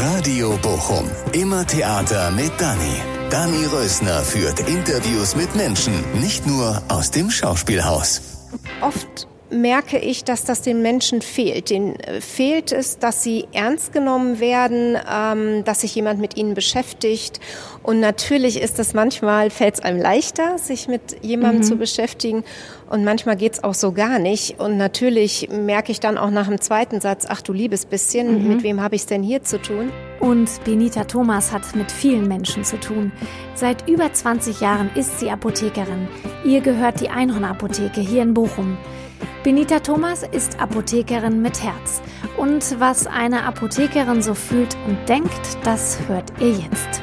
Radio Bochum. Immer Theater mit Dani. Dani Rösner führt Interviews mit Menschen, nicht nur aus dem Schauspielhaus. Oft merke ich, dass das den Menschen fehlt. Den äh, fehlt es, dass sie ernst genommen werden, ähm, dass sich jemand mit ihnen beschäftigt. Und natürlich ist es manchmal, fällt es einem leichter, sich mit jemandem mhm. zu beschäftigen. Und manchmal geht es auch so gar nicht. Und natürlich merke ich dann auch nach dem zweiten Satz, ach du liebes bisschen, mhm. mit wem habe ich es denn hier zu tun? Und Benita Thomas hat mit vielen Menschen zu tun. Seit über 20 Jahren ist sie Apothekerin. Ihr gehört die Einhornapotheke hier in Bochum. Benita Thomas ist Apothekerin mit Herz. Und was eine Apothekerin so fühlt und denkt, das hört ihr jetzt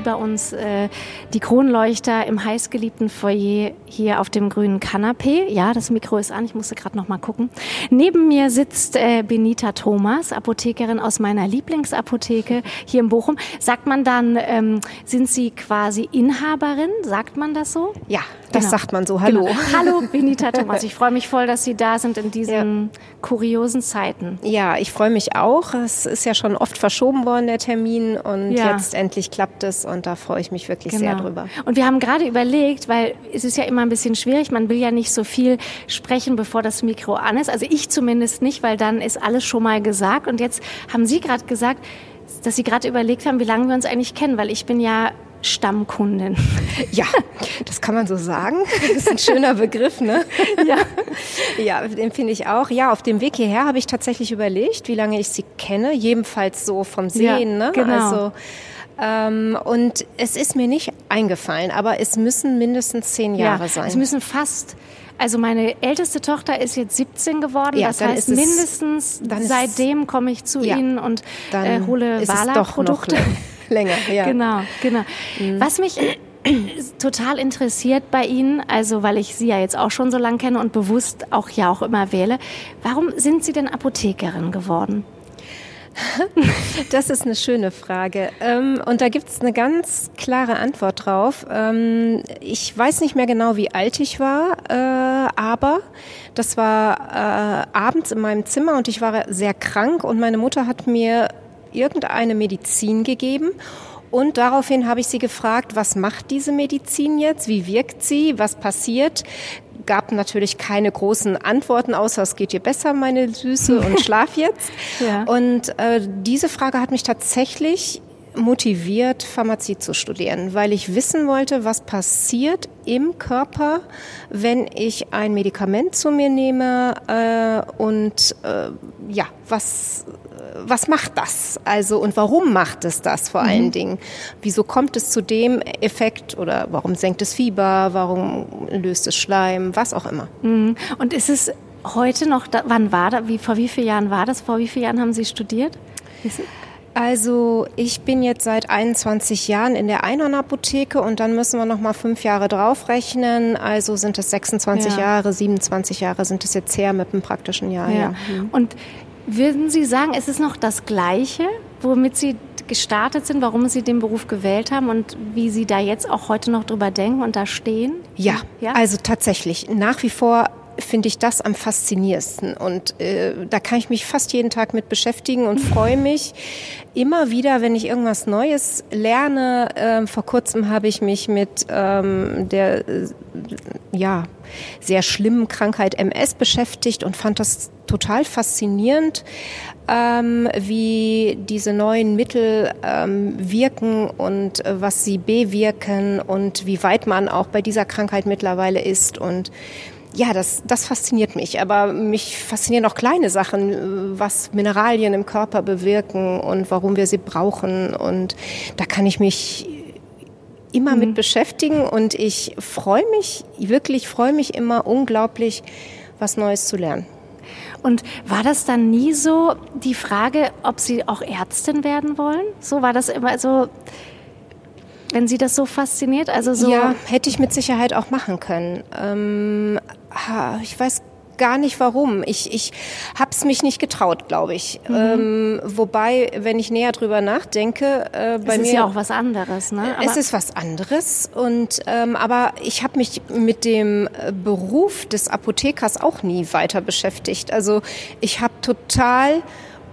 über uns äh, die Kronleuchter im heißgeliebten Foyer hier auf dem grünen Kanapee. Ja, das Mikro ist an, ich musste gerade noch mal gucken. Neben mir sitzt äh, Benita Thomas, Apothekerin aus meiner Lieblingsapotheke hier in Bochum. Sagt man dann, ähm, sind Sie quasi Inhaberin? Sagt man das so? Ja, das genau. sagt man so. Hallo. Genau. Hallo Benita Thomas. Ich freue mich voll, dass Sie da sind in diesen ja. kuriosen Zeiten. Ja, ich freue mich auch. Es ist ja schon oft verschoben worden, der Termin. Und ja. jetzt endlich klappt es und da freue ich mich wirklich genau. sehr drüber. Und wir haben gerade überlegt, weil es ist ja immer ein bisschen schwierig, man will ja nicht so viel sprechen, bevor das Mikro an ist. Also ich zumindest nicht, weil dann ist alles schon mal gesagt. Und jetzt haben Sie gerade gesagt, dass Sie gerade überlegt haben, wie lange wir uns eigentlich kennen, weil ich bin ja Stammkundin. Ja, das kann man so sagen. Das ist ein schöner Begriff, ne? Ja. Ja, den finde ich auch. Ja, auf dem Weg hierher habe ich tatsächlich überlegt, wie lange ich sie kenne. Jedenfalls so vom Sehen, ja, ne? Genau. Also ähm, und es ist mir nicht eingefallen, aber es müssen mindestens zehn Jahre ja, sein. Es müssen fast also meine älteste Tochter ist jetzt 17 geworden. Ja, das heißt, mindestens seitdem komme ich zu ja, Ihnen und äh, hole Wala-Produkte. Länger, ja. Genau, genau. Mhm. Was mich total interessiert bei Ihnen, also weil ich Sie ja jetzt auch schon so lange kenne und bewusst auch ja auch immer wähle, warum sind Sie denn Apothekerin geworden? Das ist eine schöne Frage. Ähm, und da gibt es eine ganz klare Antwort drauf. Ähm, ich weiß nicht mehr genau, wie alt ich war, äh, aber das war äh, abends in meinem Zimmer und ich war sehr krank und meine Mutter hat mir irgendeine Medizin gegeben und daraufhin habe ich sie gefragt, was macht diese Medizin jetzt? Wie wirkt sie? Was passiert? Gab natürlich keine großen Antworten, außer es geht dir besser, meine Süße, und schlaf jetzt. ja. Und äh, diese Frage hat mich tatsächlich motiviert, Pharmazie zu studieren, weil ich wissen wollte, was passiert im Körper, wenn ich ein Medikament zu mir nehme äh, und äh, ja, was was macht das? Also und warum macht es das vor allen mhm. Dingen? Wieso kommt es zu dem Effekt oder warum senkt es Fieber? Warum löst es Schleim? Was auch immer. Mhm. Und ist es heute noch? Da, wann war das? Wie vor wie vielen Jahren war das? Vor wie vielen Jahren haben Sie studiert? Also ich bin jetzt seit 21 Jahren in der Einhornapotheke und dann müssen wir noch mal fünf Jahre draufrechnen. Also sind es 26 ja. Jahre, 27 Jahre sind es jetzt her mit dem praktischen Jahr. Ja. ja. Mhm. Und würden Sie sagen, es ist noch das Gleiche, womit Sie gestartet sind, warum Sie den Beruf gewählt haben und wie Sie da jetzt auch heute noch drüber denken und da stehen? Ja, ja? also tatsächlich. Nach wie vor finde ich das am faszinierendsten. Und äh, da kann ich mich fast jeden Tag mit beschäftigen und freue mich immer wieder, wenn ich irgendwas Neues lerne. Ähm, vor kurzem habe ich mich mit ähm, der äh, ja, sehr schlimmen Krankheit MS beschäftigt und fand das total faszinierend, ähm, wie diese neuen Mittel ähm, wirken und äh, was sie bewirken und wie weit man auch bei dieser Krankheit mittlerweile ist und ja, das, das fasziniert mich. Aber mich faszinieren auch kleine Sachen, was Mineralien im Körper bewirken und warum wir sie brauchen. Und da kann ich mich immer mhm. mit beschäftigen und ich freue mich, wirklich freue mich immer unglaublich, was Neues zu lernen. Und war das dann nie so die Frage, ob Sie auch Ärztin werden wollen? So war das immer so, wenn Sie das so fasziniert? Also so ja, hätte ich mit Sicherheit auch machen können. Ähm, ich weiß gar nicht warum. Ich, ich habe es mich nicht getraut, glaube ich. Mhm. Ähm, wobei, wenn ich näher drüber nachdenke, äh, bei es mir... Es ist ja auch was anderes, ne? Aber es ist was anderes. Und, ähm, aber ich habe mich mit dem äh, Beruf des Apothekers auch nie weiter beschäftigt. Also ich habe total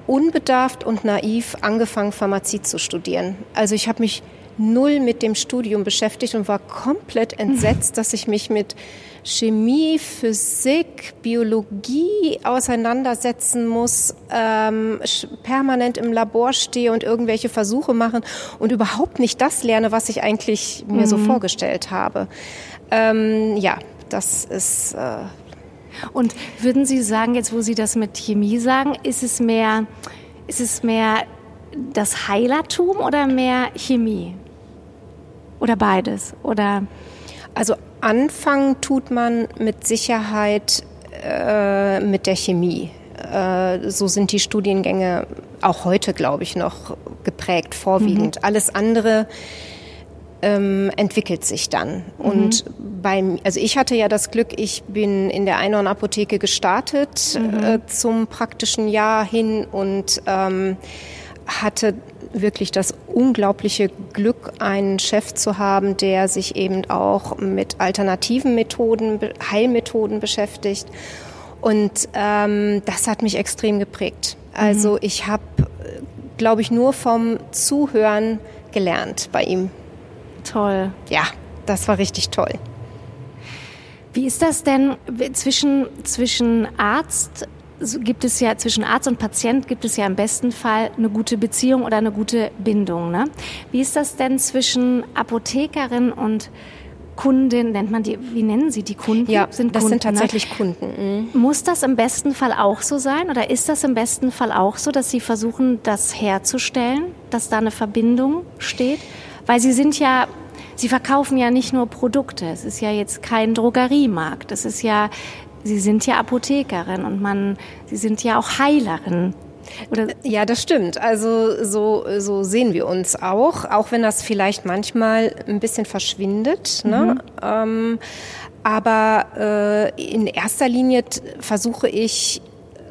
unbedarft und naiv angefangen, Pharmazie zu studieren. Also ich habe mich null mit dem Studium beschäftigt und war komplett entsetzt, dass ich mich mit Chemie, Physik, Biologie auseinandersetzen muss, ähm, permanent im Labor stehe und irgendwelche Versuche machen und überhaupt nicht das lerne, was ich eigentlich mir mhm. so vorgestellt habe. Ähm, ja, das ist. Äh und würden Sie sagen, jetzt wo Sie das mit Chemie sagen, ist es mehr, ist es mehr das Heilertum oder mehr Chemie? Oder beides? Oder? Also anfangen tut man mit Sicherheit äh, mit der Chemie. Äh, so sind die Studiengänge auch heute, glaube ich, noch geprägt, vorwiegend. Mhm. Alles andere ähm, entwickelt sich dann. Mhm. Und beim, also ich hatte ja das Glück, ich bin in der Einhorn-Apotheke gestartet mhm. äh, zum praktischen Jahr hin und ähm, hatte wirklich das unglaubliche Glück, einen Chef zu haben, der sich eben auch mit alternativen Methoden, Heilmethoden beschäftigt. Und ähm, das hat mich extrem geprägt. Also mhm. ich habe, glaube ich, nur vom Zuhören gelernt bei ihm. Toll. Ja, das war richtig toll. Wie ist das denn zwischen, zwischen Arzt gibt es ja zwischen Arzt und Patient gibt es ja im besten Fall eine gute Beziehung oder eine gute Bindung. Ne? Wie ist das denn zwischen Apothekerin und Kundin, nennt man die, wie nennen Sie die Kunden? Ja, sind das Kunden, sind ne? tatsächlich ne? Kunden. Mhm. Muss das im besten Fall auch so sein oder ist das im besten Fall auch so, dass Sie versuchen, das herzustellen, dass da eine Verbindung steht? Weil Sie sind ja Sie verkaufen ja nicht nur Produkte. Es ist ja jetzt kein Drogeriemarkt. Es ist ja Sie sind ja Apothekerin und man, Sie sind ja auch Heilerin. Oder? Ja, das stimmt. Also so, so sehen wir uns auch, auch wenn das vielleicht manchmal ein bisschen verschwindet. Ne? Mhm. Ne? Ähm, aber äh, in erster Linie versuche ich äh,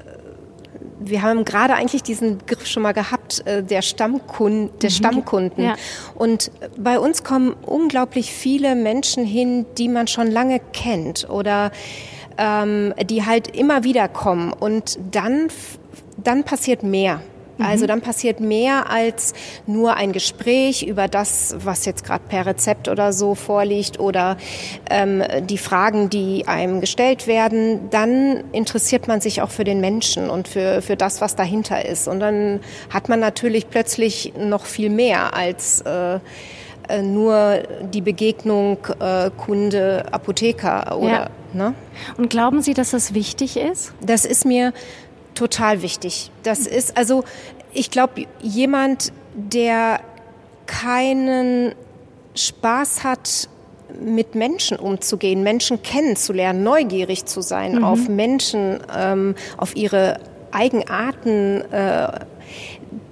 wir haben gerade eigentlich diesen Begriff schon mal gehabt, äh, der, Stammkund, der mhm. Stammkunden. Ja. Und bei uns kommen unglaublich viele Menschen hin, die man schon lange kennt oder ähm, die halt immer wieder kommen und dann, dann passiert mehr. Also mhm. dann passiert mehr als nur ein Gespräch über das, was jetzt gerade per Rezept oder so vorliegt oder ähm, die Fragen, die einem gestellt werden. Dann interessiert man sich auch für den Menschen und für, für das, was dahinter ist. Und dann hat man natürlich plötzlich noch viel mehr als äh nur die Begegnung äh, Kunde, Apotheker oder ja. Ne? Und glauben Sie, dass das wichtig ist? Das ist mir total wichtig. Das ist also, ich glaube, jemand, der keinen Spaß hat, mit Menschen umzugehen, Menschen kennenzulernen, neugierig zu sein mhm. auf Menschen, ähm, auf ihre Eigenarten, äh,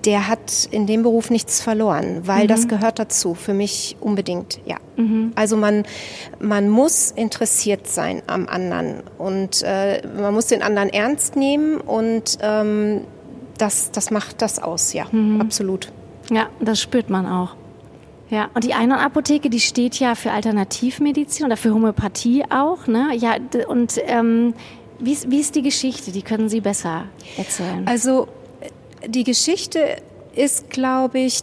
der hat in dem Beruf nichts verloren, weil mhm. das gehört dazu, für mich unbedingt, ja. Mhm. Also man, man muss interessiert sein am anderen und äh, man muss den anderen ernst nehmen und ähm, das, das macht das aus, ja, mhm. absolut. Ja, das spürt man auch. Ja, und die Einhorn-Apotheke, die steht ja für Alternativmedizin oder für Homöopathie auch, ne? Ja, und ähm, wie, wie ist die Geschichte? Die können Sie besser erzählen. Also die Geschichte ist, glaube ich,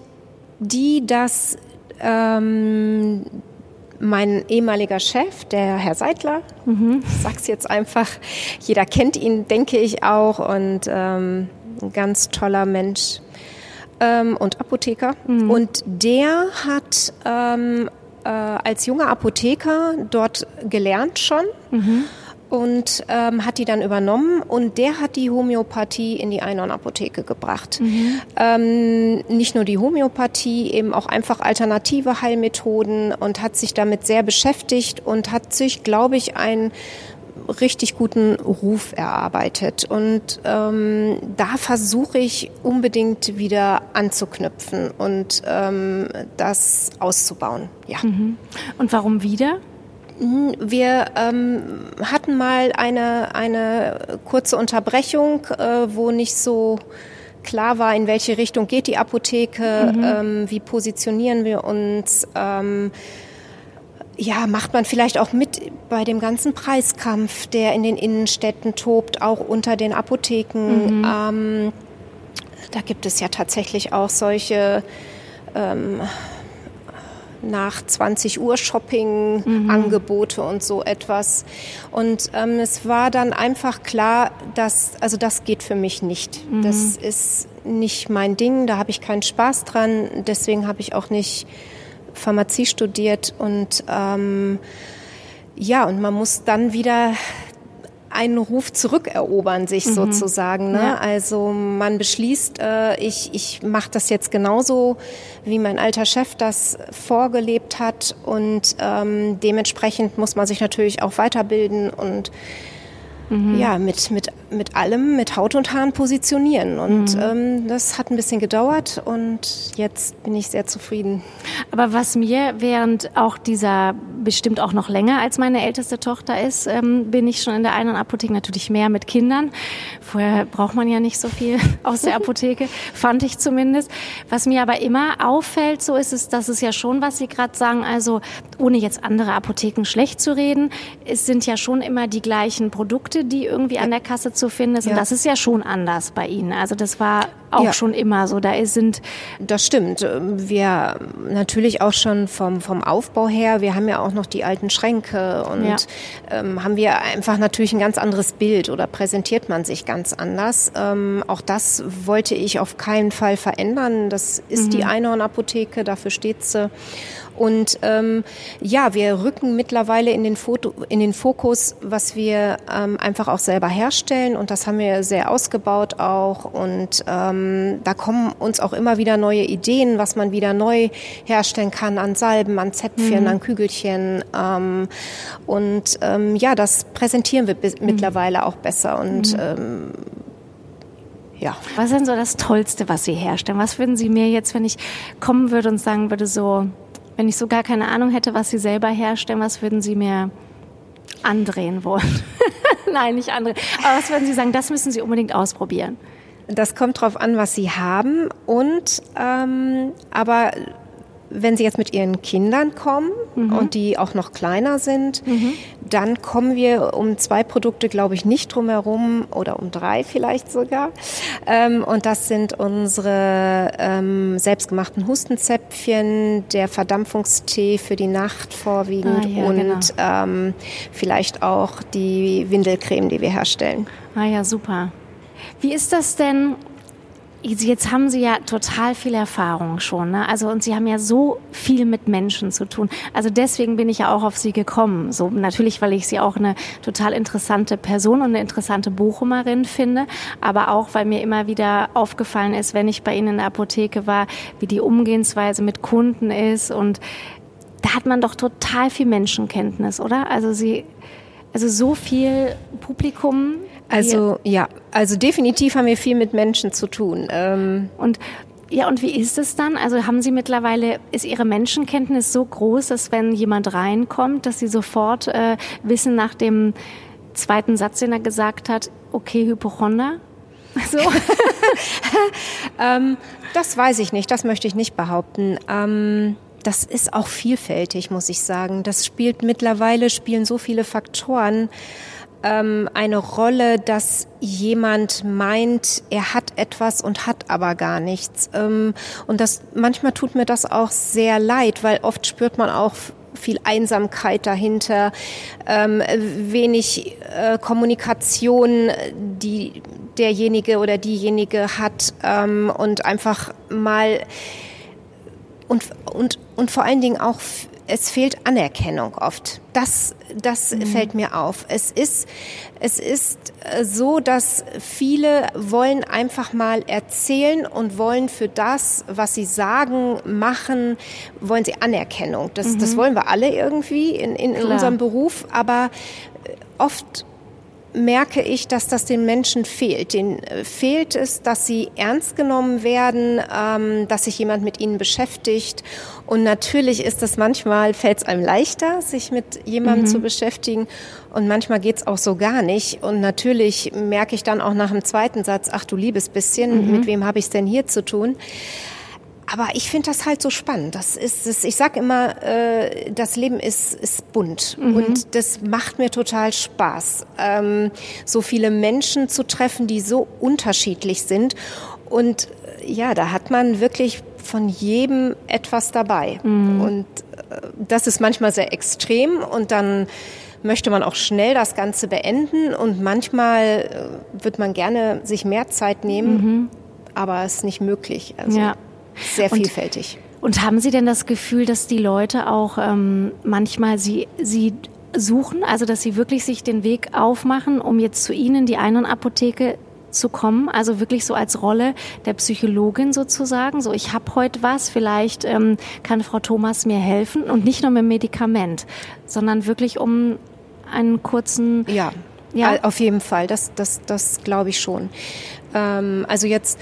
die, dass ähm, mein ehemaliger Chef, der Herr Seidler, mhm. ich sag's jetzt einfach, jeder kennt ihn, denke ich auch, und ähm, ein ganz toller Mensch ähm, und Apotheker. Mhm. Und der hat ähm, äh, als junger Apotheker dort gelernt schon. Mhm und ähm, hat die dann übernommen und der hat die Homöopathie in die Einhorn-Apotheke gebracht. Mhm. Ähm, nicht nur die Homöopathie, eben auch einfach alternative Heilmethoden und hat sich damit sehr beschäftigt und hat sich, glaube ich, einen richtig guten Ruf erarbeitet. Und ähm, da versuche ich unbedingt wieder anzuknüpfen und ähm, das auszubauen. Ja. Mhm. Und warum wieder? Wir ähm, hatten mal eine, eine kurze Unterbrechung, äh, wo nicht so klar war, in welche Richtung geht die Apotheke, mhm. ähm, wie positionieren wir uns. Ähm, ja, macht man vielleicht auch mit bei dem ganzen Preiskampf, der in den Innenstädten tobt, auch unter den Apotheken. Mhm. Ähm, da gibt es ja tatsächlich auch solche ähm, nach 20 Uhr Shopping-Angebote mhm. und so etwas. Und ähm, es war dann einfach klar, dass, also das geht für mich nicht. Mhm. Das ist nicht mein Ding, da habe ich keinen Spaß dran. Deswegen habe ich auch nicht Pharmazie studiert und ähm, ja, und man muss dann wieder einen Ruf zurückerobern, sich mhm. sozusagen. Ne? Ja. Also man beschließt, äh, ich, ich mache das jetzt genauso, wie mein alter Chef das vorgelebt hat. Und ähm, dementsprechend muss man sich natürlich auch weiterbilden und mhm. ja, mit, mit, mit allem, mit Haut und Haaren positionieren. Und mhm. ähm, das hat ein bisschen gedauert und jetzt bin ich sehr zufrieden. Aber was mir während auch dieser, bestimmt auch noch länger als meine älteste Tochter ist, ähm, bin ich schon in der einen Apotheke natürlich mehr mit Kindern. Vorher braucht man ja nicht so viel aus der Apotheke, fand ich zumindest. Was mir aber immer auffällt, so ist es, dass es ja schon, was Sie gerade sagen, also ohne jetzt andere Apotheken schlecht zu reden, es sind ja schon immer die gleichen Produkte, die irgendwie an der Kasse zu finden sind. Ja. Das ist ja schon anders bei Ihnen. Also das war auch ja. schon immer so. Da sind das stimmt. Wir natürlich auch schon vom vom Aufbau her. Wir haben ja auch noch die alten Schränke und ja. ähm, haben wir einfach natürlich ein ganz anderes Bild oder präsentiert man sich ganz anders. Ähm, auch das wollte ich auf keinen Fall verändern. Das ist mhm. die Einhornapotheke. Dafür steht sie. Und ähm, ja, wir rücken mittlerweile in den, Foto, in den Fokus, was wir ähm, einfach auch selber herstellen. Und das haben wir sehr ausgebaut auch. Und ähm, da kommen uns auch immer wieder neue Ideen, was man wieder neu herstellen kann an Salben, an Zäpfchen, mhm. an Kügelchen. Ähm, und ähm, ja, das präsentieren wir mhm. mittlerweile auch besser. Und mhm. ähm, ja. Was ist denn so das Tollste, was Sie herstellen? Was würden Sie mir jetzt, wenn ich kommen würde und sagen würde, so, wenn ich so gar keine Ahnung hätte, was Sie selber herstellen, was würden Sie mir andrehen wollen? Nein, nicht andrehen. Aber was würden Sie sagen, das müssen Sie unbedingt ausprobieren? Das kommt drauf an, was Sie haben. Und ähm, aber wenn Sie jetzt mit Ihren Kindern kommen mhm. und die auch noch kleiner sind, mhm. Dann kommen wir um zwei Produkte, glaube ich, nicht drum herum oder um drei vielleicht sogar. Ähm, und das sind unsere ähm, selbstgemachten Hustenzäpfchen, der Verdampfungstee für die Nacht vorwiegend ah, ja, und genau. ähm, vielleicht auch die Windelcreme, die wir herstellen. Ah ja, super. Wie ist das denn? Jetzt haben Sie ja total viel Erfahrung schon, ne? Also und Sie haben ja so viel mit Menschen zu tun. Also deswegen bin ich ja auch auf Sie gekommen. So natürlich, weil ich Sie auch eine total interessante Person und eine interessante Bochumerin finde, aber auch weil mir immer wieder aufgefallen ist, wenn ich bei Ihnen in der Apotheke war, wie die Umgehensweise mit Kunden ist und da hat man doch total viel Menschenkenntnis, oder? Also Sie also so viel Publikum also ja, also definitiv haben wir viel mit Menschen zu tun. Ähm und ja, und wie ist es dann? Also haben Sie mittlerweile, ist Ihre Menschenkenntnis so groß, dass wenn jemand reinkommt, dass Sie sofort äh, wissen nach dem zweiten Satz, den er gesagt hat, okay, Hypochonder? So. ähm, das weiß ich nicht, das möchte ich nicht behaupten. Ähm, das ist auch vielfältig, muss ich sagen. Das spielt mittlerweile, spielen so viele Faktoren ähm, eine Rolle, dass jemand meint, er hat etwas und hat aber gar nichts. Ähm, und das manchmal tut mir das auch sehr leid, weil oft spürt man auch viel Einsamkeit dahinter, ähm, wenig äh, Kommunikation, die derjenige oder diejenige hat ähm, und einfach mal und, und, und vor allen Dingen auch es fehlt Anerkennung oft. Das, das mhm. fällt mir auf. Es ist, es ist äh, so, dass viele wollen einfach mal erzählen und wollen für das, was sie sagen, machen, wollen sie Anerkennung. Das, mhm. das wollen wir alle irgendwie in, in, in unserem Beruf, aber äh, oft merke ich, dass das den Menschen fehlt. Den äh, fehlt es, dass sie ernst genommen werden, ähm, dass sich jemand mit ihnen beschäftigt. Und natürlich ist es manchmal, fällt es einem leichter, sich mit jemandem mhm. zu beschäftigen. Und manchmal geht's auch so gar nicht. Und natürlich merke ich dann auch nach dem zweiten Satz, ach du liebes bisschen, mhm. mit wem habe ich es denn hier zu tun? Aber ich finde das halt so spannend. Das ist, das, ich sag immer, äh, das Leben ist, ist bunt mhm. und das macht mir total Spaß, ähm, so viele Menschen zu treffen, die so unterschiedlich sind. Und ja, da hat man wirklich von jedem etwas dabei. Mhm. Und äh, das ist manchmal sehr extrem und dann möchte man auch schnell das Ganze beenden und manchmal äh, wird man gerne sich mehr Zeit nehmen, mhm. aber es ist nicht möglich. Also ja. Sehr vielfältig. Und, und, haben Sie denn das Gefühl, dass die Leute auch ähm, manchmal sie, sie suchen, also dass sie wirklich sich den Weg aufmachen, um jetzt zu Ihnen die Ein- und Apotheke zu kommen, also wirklich so als Rolle der Psychologin sozusagen. So, ich habe heute was, vielleicht ähm, kann Frau Thomas mir helfen und nicht nur mit Medikament, sondern wirklich um einen kurzen. Ja, ja. auf jeden Fall. Das, das, das glaube ich schon. Ähm, also jetzt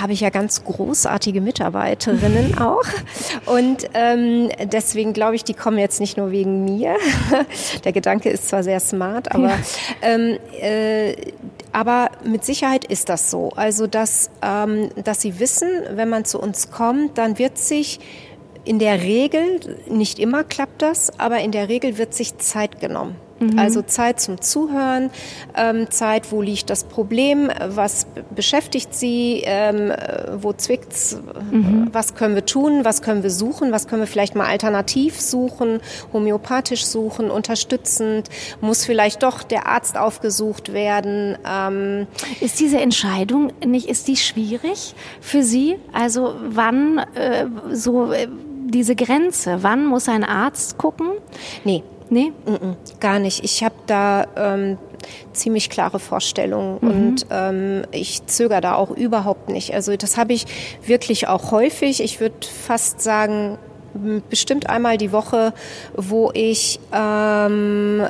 habe ich ja ganz großartige Mitarbeiterinnen auch. Und ähm, deswegen glaube ich, die kommen jetzt nicht nur wegen mir. Der Gedanke ist zwar sehr smart, aber, ja. ähm, äh, aber mit Sicherheit ist das so. Also, dass, ähm, dass sie wissen, wenn man zu uns kommt, dann wird sich in der Regel, nicht immer klappt das, aber in der Regel wird sich Zeit genommen. Mhm. Also Zeit zum Zuhören, ähm, Zeit, wo liegt das Problem, was beschäftigt Sie, ähm, wo zwickt's, mhm. was können wir tun, was können wir suchen, was können wir vielleicht mal alternativ suchen, homöopathisch suchen, unterstützend, muss vielleicht doch der Arzt aufgesucht werden. Ähm ist diese Entscheidung nicht, ist die schwierig für Sie? Also wann äh, so äh, diese Grenze, wann muss ein Arzt gucken? Nee, Nee? Mm gar nicht. Ich habe da ähm, ziemlich klare Vorstellungen mhm. und ähm, ich zögere da auch überhaupt nicht. Also das habe ich wirklich auch häufig. Ich würde fast sagen, bestimmt einmal die Woche, wo ich ähm,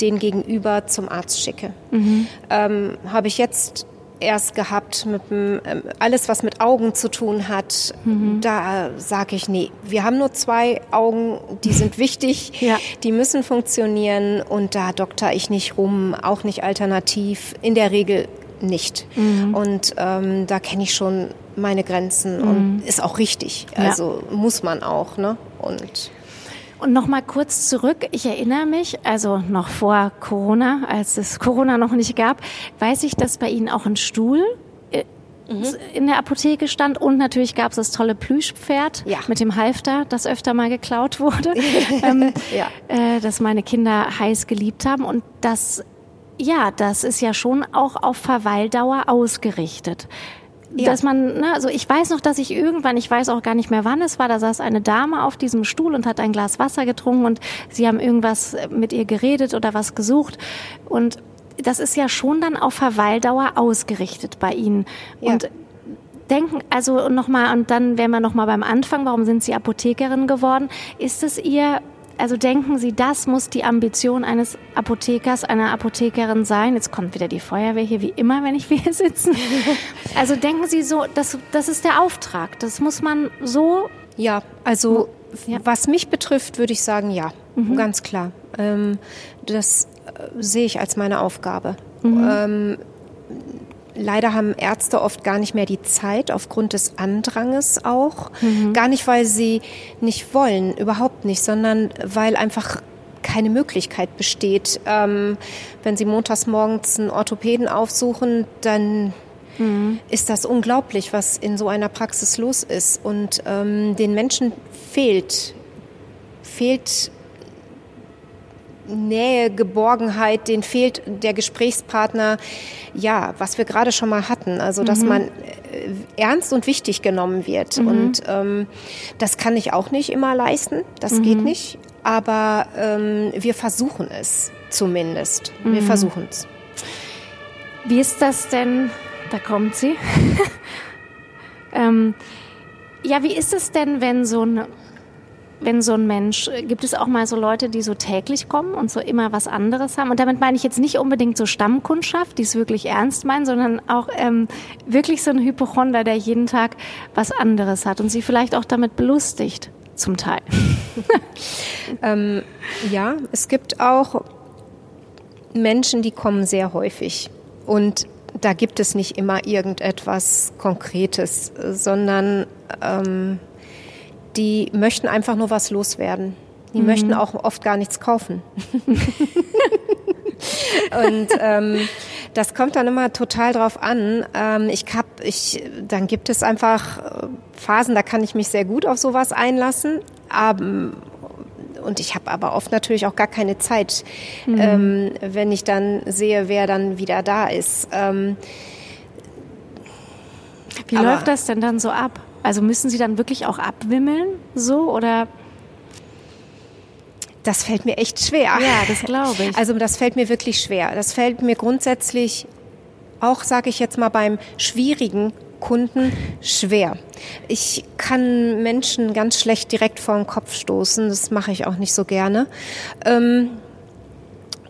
den Gegenüber zum Arzt schicke. Mhm. Ähm, habe ich jetzt erst gehabt mit dem, ähm, alles, was mit Augen zu tun hat. Mhm. Da sage ich, nee, wir haben nur zwei Augen, die sind wichtig, ja. die müssen funktionieren und da dokter ich nicht rum, auch nicht alternativ, in der Regel nicht. Mhm. Und ähm, da kenne ich schon meine Grenzen mhm. und ist auch richtig. Also ja. muss man auch, ne? Und und noch mal kurz zurück. Ich erinnere mich, also noch vor Corona, als es Corona noch nicht gab, weiß ich, dass bei Ihnen auch ein Stuhl äh, mhm. in der Apotheke stand und natürlich gab es das tolle Plüschpferd ja. mit dem Halfter, das öfter mal geklaut wurde, ähm, ja. äh, das meine Kinder heiß geliebt haben und das ja, das ist ja schon auch auf Verweildauer ausgerichtet. Ja. Dass man, ne, also ich weiß noch, dass ich irgendwann, ich weiß auch gar nicht mehr wann es war, da saß eine Dame auf diesem Stuhl und hat ein Glas Wasser getrunken und sie haben irgendwas mit ihr geredet oder was gesucht und das ist ja schon dann auf Verweildauer ausgerichtet bei Ihnen. Ja. Und denken, also nochmal, und dann wären wir nochmal beim Anfang, warum sind Sie Apothekerin geworden? Ist es Ihr also denken Sie, das muss die Ambition eines Apothekers, einer Apothekerin sein? Jetzt kommt wieder die Feuerwehr hier, wie immer, wenn ich hier sitzen. Also denken Sie so, das, das ist der Auftrag. Das muss man so. Ja, also ja. was mich betrifft, würde ich sagen, ja, mhm. ganz klar. Ähm, das äh, sehe ich als meine Aufgabe. Mhm. Ähm, Leider haben Ärzte oft gar nicht mehr die Zeit aufgrund des Andranges auch. Mhm. Gar nicht, weil sie nicht wollen, überhaupt nicht, sondern weil einfach keine Möglichkeit besteht. Ähm, wenn sie montags morgens einen Orthopäden aufsuchen, dann mhm. ist das unglaublich, was in so einer Praxis los ist. Und ähm, den Menschen fehlt, fehlt Nähe, Geborgenheit, denen fehlt der Gesprächspartner, ja, was wir gerade schon mal hatten, also dass mhm. man äh, ernst und wichtig genommen wird. Mhm. Und ähm, das kann ich auch nicht immer leisten, das mhm. geht nicht, aber ähm, wir versuchen es zumindest. Wir mhm. versuchen es. Wie ist das denn? Da kommt sie. ähm, ja, wie ist es denn, wenn so ein wenn so ein Mensch, gibt es auch mal so Leute, die so täglich kommen und so immer was anderes haben? Und damit meine ich jetzt nicht unbedingt so Stammkundschaft, die es wirklich ernst meinen, sondern auch ähm, wirklich so ein Hypochonder, der jeden Tag was anderes hat und sie vielleicht auch damit belustigt, zum Teil. ähm, ja, es gibt auch Menschen, die kommen sehr häufig und da gibt es nicht immer irgendetwas Konkretes, sondern ähm, die möchten einfach nur was loswerden. Die mhm. möchten auch oft gar nichts kaufen. und ähm, das kommt dann immer total drauf an. Ähm, ich habe ich, dann gibt es einfach äh, Phasen, da kann ich mich sehr gut auf sowas einlassen. Aber, und ich habe aber oft natürlich auch gar keine Zeit, mhm. ähm, wenn ich dann sehe, wer dann wieder da ist. Ähm, Wie läuft das denn dann so ab? Also müssen Sie dann wirklich auch abwimmeln, so oder? Das fällt mir echt schwer. Ja, das glaube ich. Also das fällt mir wirklich schwer. Das fällt mir grundsätzlich auch, sage ich jetzt mal, beim schwierigen Kunden schwer. Ich kann Menschen ganz schlecht direkt vor den Kopf stoßen. Das mache ich auch nicht so gerne. Ähm,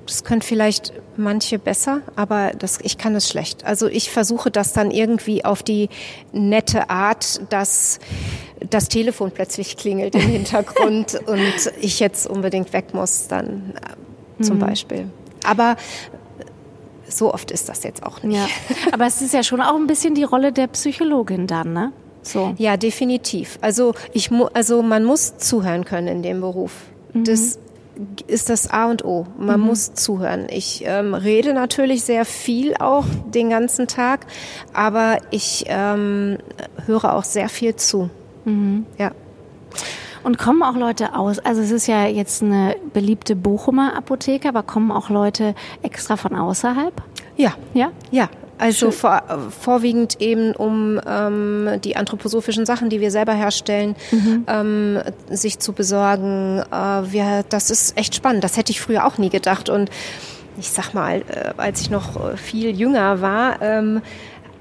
das können vielleicht manche besser, aber das, ich kann es schlecht. Also ich versuche das dann irgendwie auf die nette Art, dass das Telefon plötzlich klingelt im Hintergrund und ich jetzt unbedingt weg muss, dann äh, zum mhm. Beispiel. Aber so oft ist das jetzt auch nicht. Ja. Aber es ist ja schon auch ein bisschen die Rolle der Psychologin dann, ne? So. Ja, definitiv. Also ich also man muss zuhören können in dem Beruf. Mhm. Das ist das A und O. Man mhm. muss zuhören. Ich ähm, rede natürlich sehr viel auch den ganzen Tag, aber ich ähm, höre auch sehr viel zu. Mhm. Ja. Und kommen auch Leute aus, also es ist ja jetzt eine beliebte Bochumer Apotheke, aber kommen auch Leute extra von außerhalb? Ja. Ja? Ja. Also vor, vorwiegend eben um ähm, die anthroposophischen Sachen, die wir selber herstellen, mhm. ähm, sich zu besorgen. Äh, wir, das ist echt spannend. Das hätte ich früher auch nie gedacht. Und ich sag mal, äh, als ich noch äh, viel jünger war, ähm,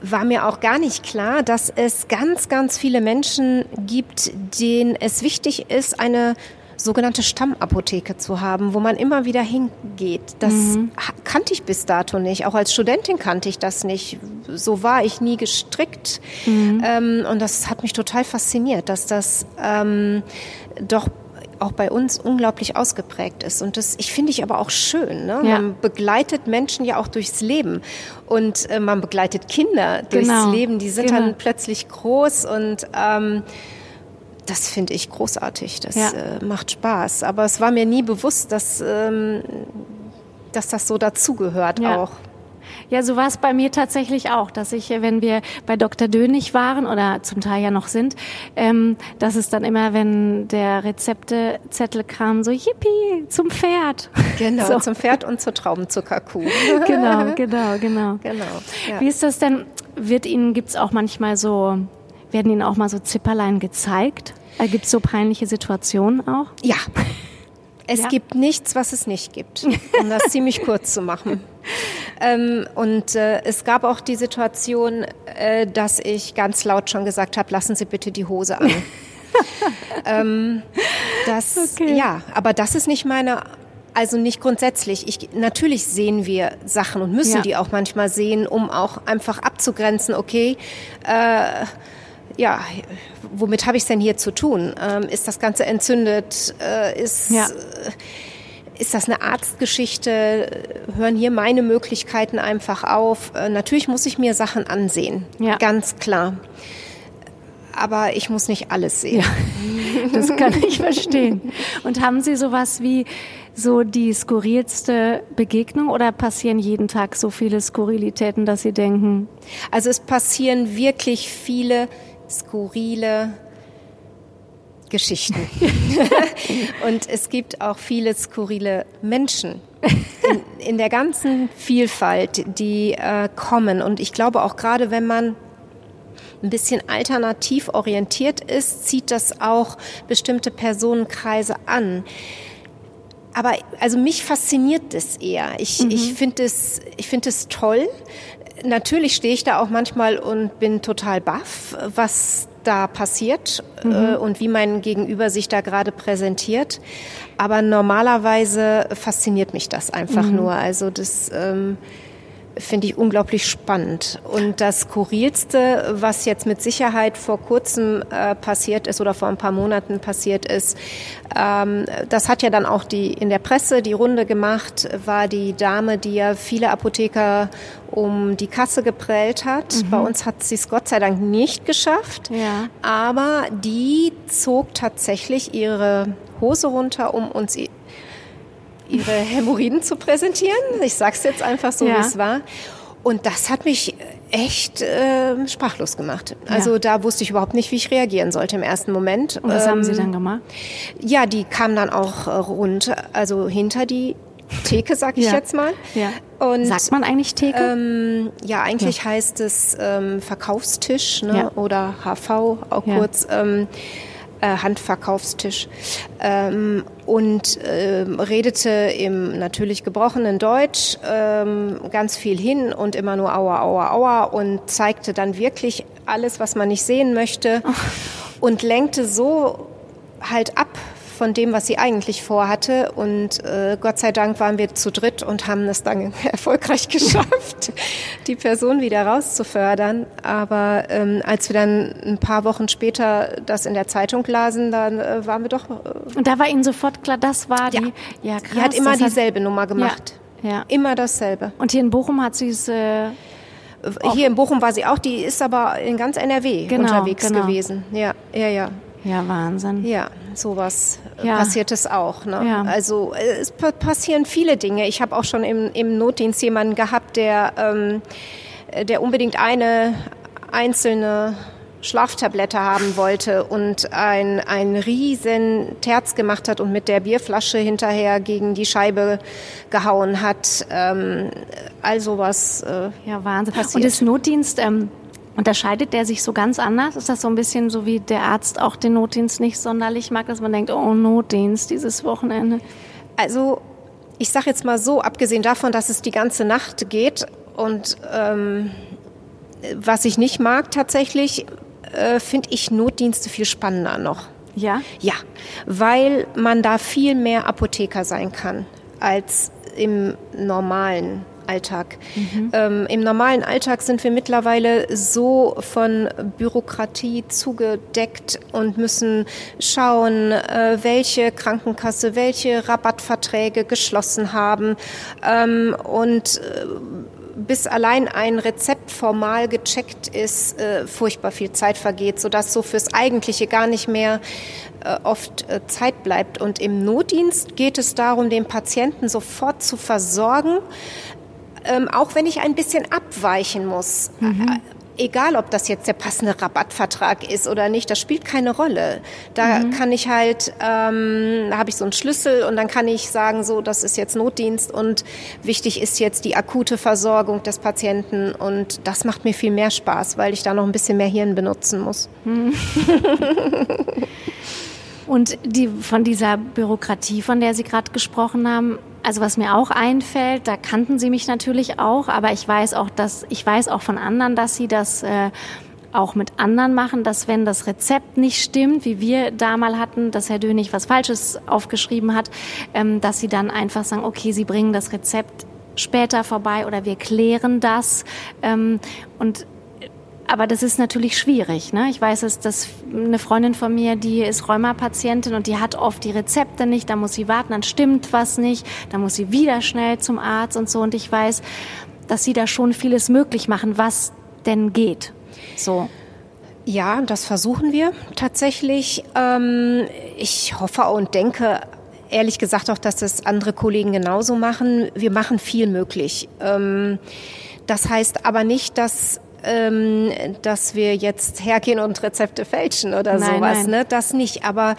war mir auch gar nicht klar, dass es ganz, ganz viele Menschen gibt, denen es wichtig ist, eine sogenannte Stammapotheke zu haben, wo man immer wieder hingeht. Das mhm. kannte ich bis dato nicht. Auch als Studentin kannte ich das nicht. So war ich nie gestrickt. Mhm. Ähm, und das hat mich total fasziniert, dass das ähm, doch auch bei uns unglaublich ausgeprägt ist. Und das ich finde ich aber auch schön. Ne? Ja. Man begleitet Menschen ja auch durchs Leben. Und äh, man begleitet Kinder durchs genau. Leben. Die sind genau. dann plötzlich groß und ähm, das finde ich großartig. Das ja. äh, macht Spaß. Aber es war mir nie bewusst, dass, ähm, dass das so dazugehört ja. auch. Ja, so war es bei mir tatsächlich auch, dass ich, wenn wir bei Dr. Dönig waren oder zum Teil ja noch sind, ähm, dass es dann immer, wenn der Rezeptezettel kam, so Yippie, zum Pferd. Genau, so. zum Pferd und zur Traubenzuckerkuh. genau, genau, genau. genau ja. Wie ist das denn? Wird Ihnen, gibt's auch manchmal so, werden Ihnen auch mal so Zipperlein gezeigt? Äh, gibt es so peinliche Situationen auch? Ja. Es ja. gibt nichts, was es nicht gibt, um das ziemlich kurz zu machen. Ähm, und äh, es gab auch die Situation, äh, dass ich ganz laut schon gesagt habe, lassen Sie bitte die Hose an. ähm, das, okay. ja, aber das ist nicht meine also nicht grundsätzlich. Ich, natürlich sehen wir Sachen und müssen ja. die auch manchmal sehen, um auch einfach abzugrenzen, okay, äh, ja, womit habe ich es denn hier zu tun? Ähm, ist das Ganze entzündet? Äh, ist, ja. äh, ist das eine Arztgeschichte? Hören hier meine Möglichkeiten einfach auf? Äh, natürlich muss ich mir Sachen ansehen, ja. ganz klar. Aber ich muss nicht alles sehen. Ja, das kann ich verstehen. Und haben Sie sowas wie so die skurrilste Begegnung oder passieren jeden Tag so viele Skurrilitäten, dass Sie denken? Also es passieren wirklich viele skurrile Geschichten. und es gibt auch viele skurrile Menschen in, in der ganzen Vielfalt, die äh, kommen. Und ich glaube auch gerade, wenn man ein bisschen alternativ orientiert ist, zieht das auch bestimmte Personenkreise an. Aber also mich fasziniert das eher. Ich, mhm. ich finde es, ich finde es toll, Natürlich stehe ich da auch manchmal und bin total baff, was da passiert mhm. äh, und wie mein Gegenüber sich da gerade präsentiert. Aber normalerweise fasziniert mich das einfach mhm. nur. Also das ähm, finde ich unglaublich spannend. Und das Skurrilste, was jetzt mit Sicherheit vor kurzem äh, passiert ist oder vor ein paar Monaten passiert ist, ähm, das hat ja dann auch die in der Presse die Runde gemacht, war die Dame, die ja viele Apotheker um die Kasse geprellt hat. Mhm. Bei uns hat sie es Gott sei Dank nicht geschafft, ja. aber die zog tatsächlich ihre Hose runter, um uns ihre Hämorrhoiden zu präsentieren. Ich sag's jetzt einfach so, ja. wie es war. Und das hat mich echt äh, sprachlos gemacht. Also ja. da wusste ich überhaupt nicht, wie ich reagieren sollte im ersten Moment. Und was ähm, haben Sie ähm, dann gemacht? Ja, die kam dann auch rund, also hinter die Theke, sag ich ja. jetzt mal. Ja. Und, Sagt man eigentlich Theke? Ähm, ja, eigentlich heißt es ähm, Verkaufstisch ne? Oder HV auch kurz. Ähm, äh, Handverkaufstisch ähm, und äh, redete im natürlich gebrochenen Deutsch ähm, ganz viel hin und immer nur Aua, Aua, Aua und zeigte dann wirklich alles, was man nicht sehen möchte Ach. und lenkte so halt ab von dem, was sie eigentlich vorhatte. Und äh, Gott sei Dank waren wir zu dritt und haben es dann erfolgreich geschafft, die Person wieder rauszufördern. Aber ähm, als wir dann ein paar Wochen später das in der Zeitung lasen, dann äh, waren wir doch. Äh, und da war Ihnen sofort klar, das war die. Ja, ja krass. Die hat immer dieselbe hat, Nummer gemacht. Ja, ja. Immer dasselbe. Und hier in Bochum hat sie es. Äh hier in Bochum war sie auch, die ist aber in ganz NRW genau, unterwegs genau. gewesen. Ja, ja, ja. Ja, Wahnsinn. Ja, sowas äh, ja. passiert es auch. Ne? Ja. Also äh, es passieren viele Dinge. Ich habe auch schon im, im Notdienst jemanden gehabt, der, ähm, der unbedingt eine einzelne Schlaftablette haben wollte und ein, ein riesen Terz gemacht hat und mit der Bierflasche hinterher gegen die Scheibe gehauen hat. Ähm, all sowas äh, ja, Wahnsinn. passiert. Und das Notdienst, ähm, Unterscheidet der sich so ganz anders? Ist das so ein bisschen so wie der Arzt auch den Notdienst nicht sonderlich mag, dass man denkt, oh Notdienst dieses Wochenende? Also ich sage jetzt mal so, abgesehen davon, dass es die ganze Nacht geht und ähm, was ich nicht mag tatsächlich, äh, finde ich Notdienste viel spannender noch. Ja? Ja, weil man da viel mehr Apotheker sein kann als im normalen Alltag. Mhm. Ähm, Im normalen Alltag sind wir mittlerweile so von Bürokratie zugedeckt und müssen schauen, äh, welche Krankenkasse welche Rabattverträge geschlossen haben ähm, und äh, bis allein ein Rezept formal gecheckt ist, äh, furchtbar viel Zeit vergeht, sodass so fürs Eigentliche gar nicht mehr äh, oft äh, Zeit bleibt. Und im Notdienst geht es darum, den Patienten sofort zu versorgen, ähm, auch wenn ich ein bisschen abweichen muss. Mhm. Egal, ob das jetzt der passende Rabattvertrag ist oder nicht, das spielt keine Rolle. Da mhm. kann ich halt, ähm, da habe ich so einen Schlüssel und dann kann ich sagen, so, das ist jetzt Notdienst und wichtig ist jetzt die akute Versorgung des Patienten und das macht mir viel mehr Spaß, weil ich da noch ein bisschen mehr Hirn benutzen muss. Mhm. Und die, von dieser Bürokratie, von der Sie gerade gesprochen haben, also was mir auch einfällt, da kannten Sie mich natürlich auch, aber ich weiß auch, dass ich weiß auch von anderen, dass Sie das äh, auch mit anderen machen, dass wenn das Rezept nicht stimmt, wie wir da mal hatten, dass Herr Dönig was Falsches aufgeschrieben hat, ähm, dass Sie dann einfach sagen, okay, Sie bringen das Rezept später vorbei oder wir klären das. Ähm, und aber das ist natürlich schwierig. Ne? Ich weiß es, dass eine Freundin von mir, die ist Rheumapatientin und die hat oft die Rezepte nicht. Da muss sie warten, dann stimmt was nicht. Dann muss sie wieder schnell zum Arzt und so. Und ich weiß, dass sie da schon vieles möglich machen, was denn geht. So. Ja, das versuchen wir tatsächlich. Ähm, ich hoffe und denke ehrlich gesagt auch, dass das andere Kollegen genauso machen. Wir machen viel möglich. Ähm, das heißt aber nicht, dass ähm, dass wir jetzt hergehen und Rezepte fälschen oder nein, sowas. Nein. Ne? Das nicht. Aber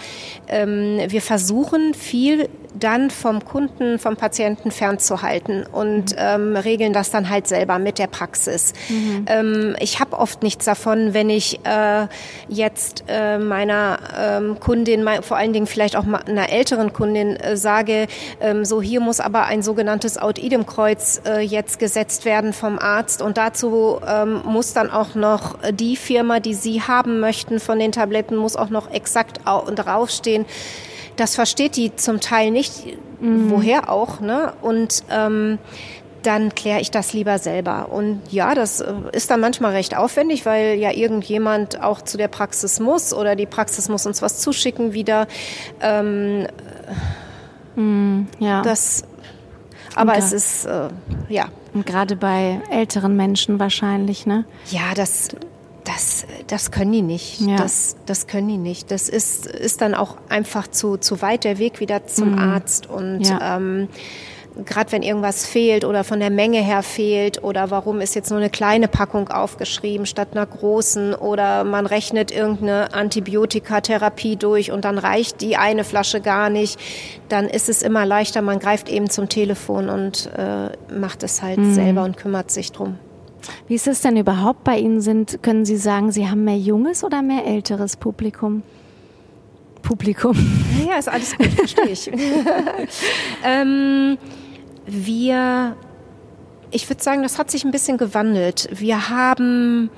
ähm, wir versuchen viel dann vom Kunden, vom Patienten fernzuhalten und mhm. ähm, regeln das dann halt selber mit der Praxis. Mhm. Ähm, ich habe oft nichts davon, wenn ich äh, jetzt äh, meiner ähm, Kundin, vor allen Dingen vielleicht auch einer älteren Kundin äh, sage, ähm, so hier muss aber ein sogenanntes Aut-Idem-Kreuz äh, jetzt gesetzt werden vom Arzt und dazu ähm, muss dann auch noch die Firma, die Sie haben möchten von den Tabletten, muss auch noch exakt draufstehen. Das versteht die zum Teil nicht, mhm. woher auch. Ne? Und ähm, dann kläre ich das lieber selber. Und ja, das äh, ist dann manchmal recht aufwendig, weil ja irgendjemand auch zu der Praxis muss oder die Praxis muss uns was zuschicken wieder. Ähm, mm, ja. Das, aber es ist, äh, ja. Und gerade bei älteren Menschen wahrscheinlich, ne? Ja, das, das, das können die nicht. Ja. Das, das können die nicht. Das ist, ist dann auch einfach zu, zu weit der Weg wieder zum mhm. Arzt. Und ja. ähm, gerade wenn irgendwas fehlt oder von der Menge her fehlt oder warum ist jetzt nur eine kleine Packung aufgeschrieben statt einer großen oder man rechnet irgendeine Antibiotikatherapie durch und dann reicht die eine Flasche gar nicht, dann ist es immer leichter, man greift eben zum Telefon und äh, macht es halt mhm. selber und kümmert sich drum. Wie ist es denn überhaupt bei Ihnen? Sind, können Sie sagen, Sie haben mehr junges oder mehr älteres Publikum? Publikum. Ja, ist alles gut, verstehe ich. ähm, wir, ich würde sagen, das hat sich ein bisschen gewandelt. Wir haben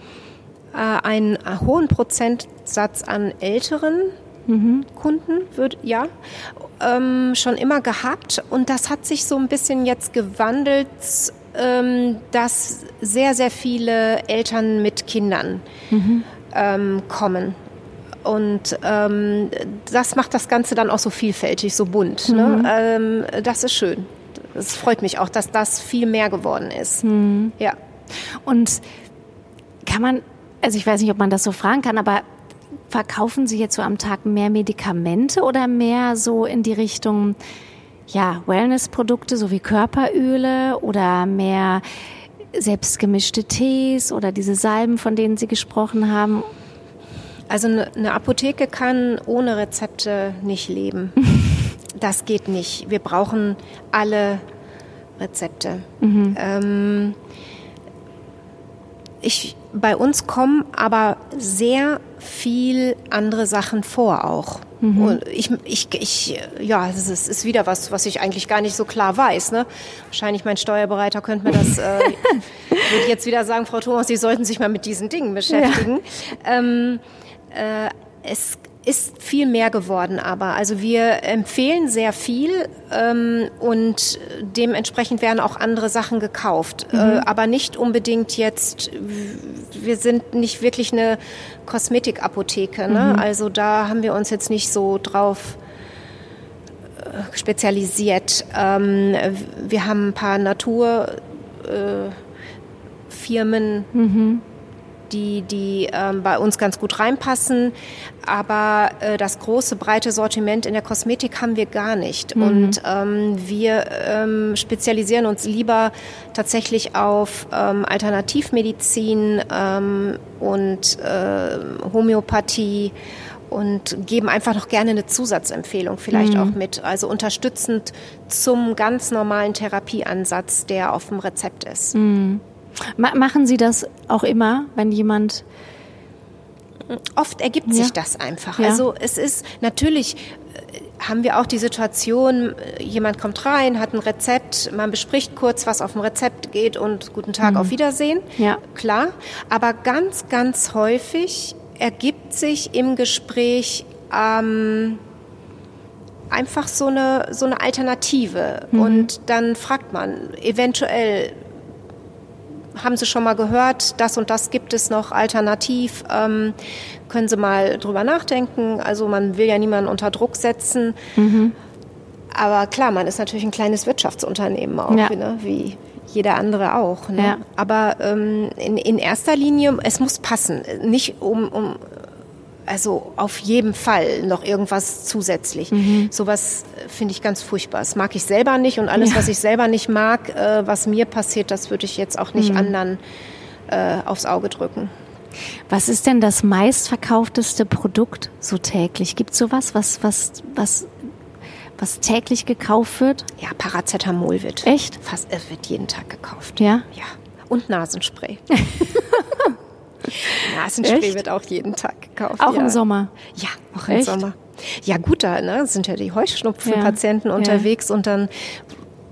äh, einen hohen Prozentsatz an älteren mhm. Kunden, wird, ja, ähm, schon immer gehabt. Und das hat sich so ein bisschen jetzt gewandelt, dass sehr, sehr viele Eltern mit Kindern mhm. ähm, kommen. Und ähm, das macht das Ganze dann auch so vielfältig, so bunt. Ne? Mhm. Ne? Ähm, das ist schön. Es freut mich auch, dass das viel mehr geworden ist. Mhm. Ja. Und kann man, also ich weiß nicht, ob man das so fragen kann, aber verkaufen Sie jetzt so am Tag mehr Medikamente oder mehr so in die Richtung, ja, Wellnessprodukte, so wie Körperöle oder mehr selbstgemischte Tees oder diese Salben, von denen Sie gesprochen haben? Also eine Apotheke kann ohne Rezepte nicht leben. Das geht nicht. Wir brauchen alle Rezepte. Mhm. Ähm, ich, bei uns kommen aber sehr viel andere Sachen vor auch. Mhm. Und ich, ich, ich, ja, es ist, ist wieder was, was ich eigentlich gar nicht so klar weiß. Ne? Wahrscheinlich mein Steuerbereiter könnte mir das, äh, würde jetzt wieder sagen, Frau Thomas, Sie sollten sich mal mit diesen Dingen beschäftigen. Ja. Ähm, äh, es ist viel mehr geworden, aber also wir empfehlen sehr viel ähm, und dementsprechend werden auch andere Sachen gekauft, äh, mhm. äh, aber nicht unbedingt jetzt. Wir sind nicht wirklich eine Kosmetikapotheke, ne? Mhm. also da haben wir uns jetzt nicht so drauf äh, spezialisiert. Ähm, wir haben ein paar Naturfirmen. Äh, mhm die, die ähm, bei uns ganz gut reinpassen. Aber äh, das große, breite Sortiment in der Kosmetik haben wir gar nicht. Mhm. Und ähm, wir ähm, spezialisieren uns lieber tatsächlich auf ähm, Alternativmedizin ähm, und äh, Homöopathie und geben einfach noch gerne eine Zusatzempfehlung vielleicht mhm. auch mit, also unterstützend zum ganz normalen Therapieansatz, der auf dem Rezept ist. Mhm. Machen Sie das auch immer, wenn jemand Oft ergibt ja. sich das einfach. Ja. Also es ist natürlich äh, haben wir auch die Situation, äh, jemand kommt rein, hat ein Rezept, man bespricht kurz, was auf dem Rezept geht und guten Tag, mhm. auf Wiedersehen. Ja. Klar. Aber ganz, ganz häufig ergibt sich im Gespräch ähm, einfach so eine, so eine Alternative. Mhm. Und dann fragt man eventuell, haben Sie schon mal gehört, das und das gibt es noch alternativ, ähm, können Sie mal drüber nachdenken. Also man will ja niemanden unter Druck setzen. Mhm. Aber klar, man ist natürlich ein kleines Wirtschaftsunternehmen auch, ja. ne? wie jeder andere auch. Ne? Ja. Aber ähm, in, in erster Linie, es muss passen. Nicht um, um also auf jeden Fall noch irgendwas zusätzlich. Mhm. Sowas äh, finde ich ganz furchtbar. Das mag ich selber nicht und alles, ja. was ich selber nicht mag, äh, was mir passiert, das würde ich jetzt auch nicht mhm. anderen äh, aufs Auge drücken. Was ist denn das meistverkaufteste Produkt so täglich? Gibt es sowas, was, was, was, was täglich gekauft wird? Ja, Paracetamol wird. Echt? Fast, es wird jeden Tag gekauft. Ja? Ja. Und Nasenspray. Nasenspray Echt? wird auch jeden Tag gekauft. Auch ja. im Sommer? Ja, auch im Echt? Sommer. Ja gut, da ne, sind ja die Heuschnupfenpatienten ja. unterwegs ja. und dann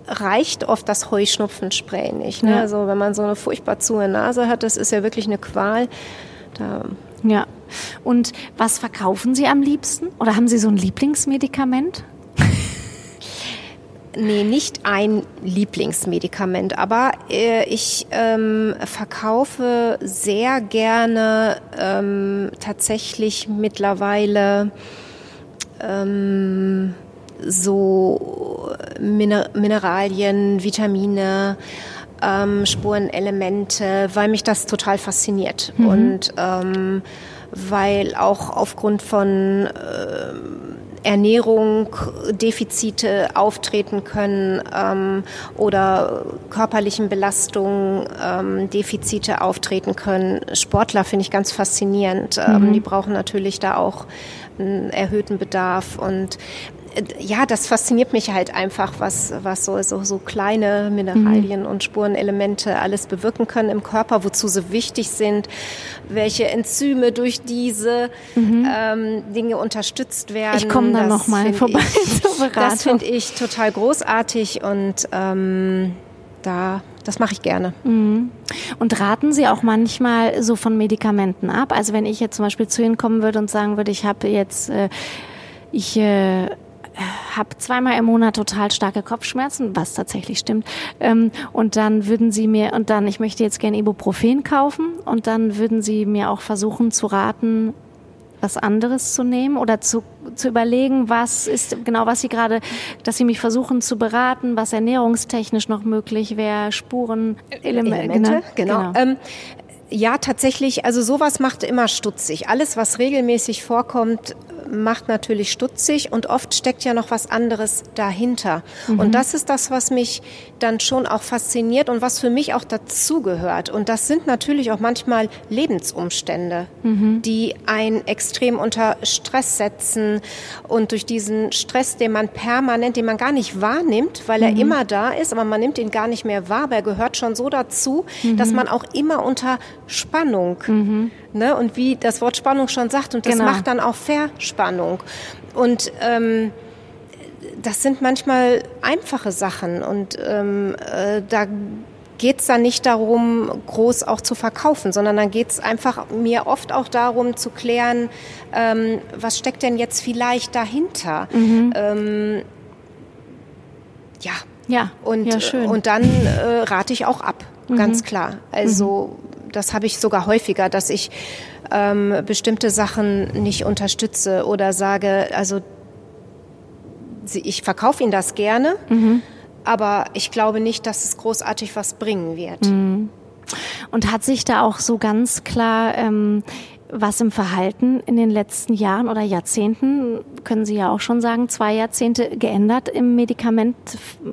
reicht oft das Heuschnupfenspray nicht. Ne? Also wenn man so eine furchtbar zuhe Nase hat, das ist ja wirklich eine Qual. Da ja. Und was verkaufen Sie am liebsten? Oder haben Sie so ein Lieblingsmedikament? Nee, nicht ein Lieblingsmedikament, aber äh, ich ähm, verkaufe sehr gerne ähm, tatsächlich mittlerweile ähm, so Miner Mineralien, Vitamine, ähm, Spurenelemente, weil mich das total fasziniert mhm. und ähm, weil auch aufgrund von äh, Ernährung Defizite auftreten können ähm, oder körperlichen Belastungen ähm, Defizite auftreten können. Sportler finde ich ganz faszinierend. Ähm, mhm. Die brauchen natürlich da auch einen erhöhten Bedarf und ja, das fasziniert mich halt einfach, was, was so, so, so kleine Mineralien mhm. und Spurenelemente alles bewirken können im Körper, wozu sie wichtig sind, welche Enzyme durch diese mhm. ähm, Dinge unterstützt werden. Ich komme da nochmal vorbei ich, zur Beratung. Das finde ich total großartig und ähm, da das mache ich gerne. Mhm. Und raten Sie auch manchmal so von Medikamenten ab? Also wenn ich jetzt zum Beispiel zu Ihnen kommen würde und sagen würde, ich habe jetzt, äh, ich äh, habe zweimal im Monat total starke Kopfschmerzen, was tatsächlich stimmt. Ähm, und dann würden Sie mir, und dann, ich möchte jetzt gerne Ibuprofen kaufen, und dann würden Sie mir auch versuchen zu raten, was anderes zu nehmen oder zu, zu überlegen, was ist genau, was Sie gerade, dass Sie mich versuchen zu beraten, was ernährungstechnisch noch möglich wäre, Spuren, Elemente. Elemente genau. genau. Ähm, ja, tatsächlich, also sowas macht immer stutzig. Alles, was regelmäßig vorkommt, macht natürlich stutzig und oft steckt ja noch was anderes dahinter. Mhm. Und das ist das, was mich dann schon auch fasziniert und was für mich auch dazugehört. Und das sind natürlich auch manchmal Lebensumstände, mhm. die einen extrem unter Stress setzen und durch diesen Stress, den man permanent, den man gar nicht wahrnimmt, weil er mhm. immer da ist, aber man nimmt ihn gar nicht mehr wahr, aber er gehört schon so dazu, dass mhm. man auch immer unter Spannung mhm. Ne? Und wie das Wort Spannung schon sagt, und das genau. macht dann auch Verspannung. Und ähm, das sind manchmal einfache Sachen und ähm, äh, da geht es dann nicht darum, groß auch zu verkaufen, sondern dann geht es einfach mir oft auch darum zu klären, ähm, was steckt denn jetzt vielleicht dahinter. Mhm. Ähm, ja. Ja, und, ja, schön. und dann äh, rate ich auch ab, mhm. ganz klar. Also mhm das habe ich sogar häufiger, dass ich ähm, bestimmte Sachen nicht unterstütze oder sage, also ich verkaufe Ihnen das gerne, mhm. aber ich glaube nicht, dass es großartig was bringen wird. Mhm. Und hat sich da auch so ganz klar ähm, was im Verhalten in den letzten Jahren oder Jahrzehnten, können Sie ja auch schon sagen, zwei Jahrzehnte geändert im, Medikament,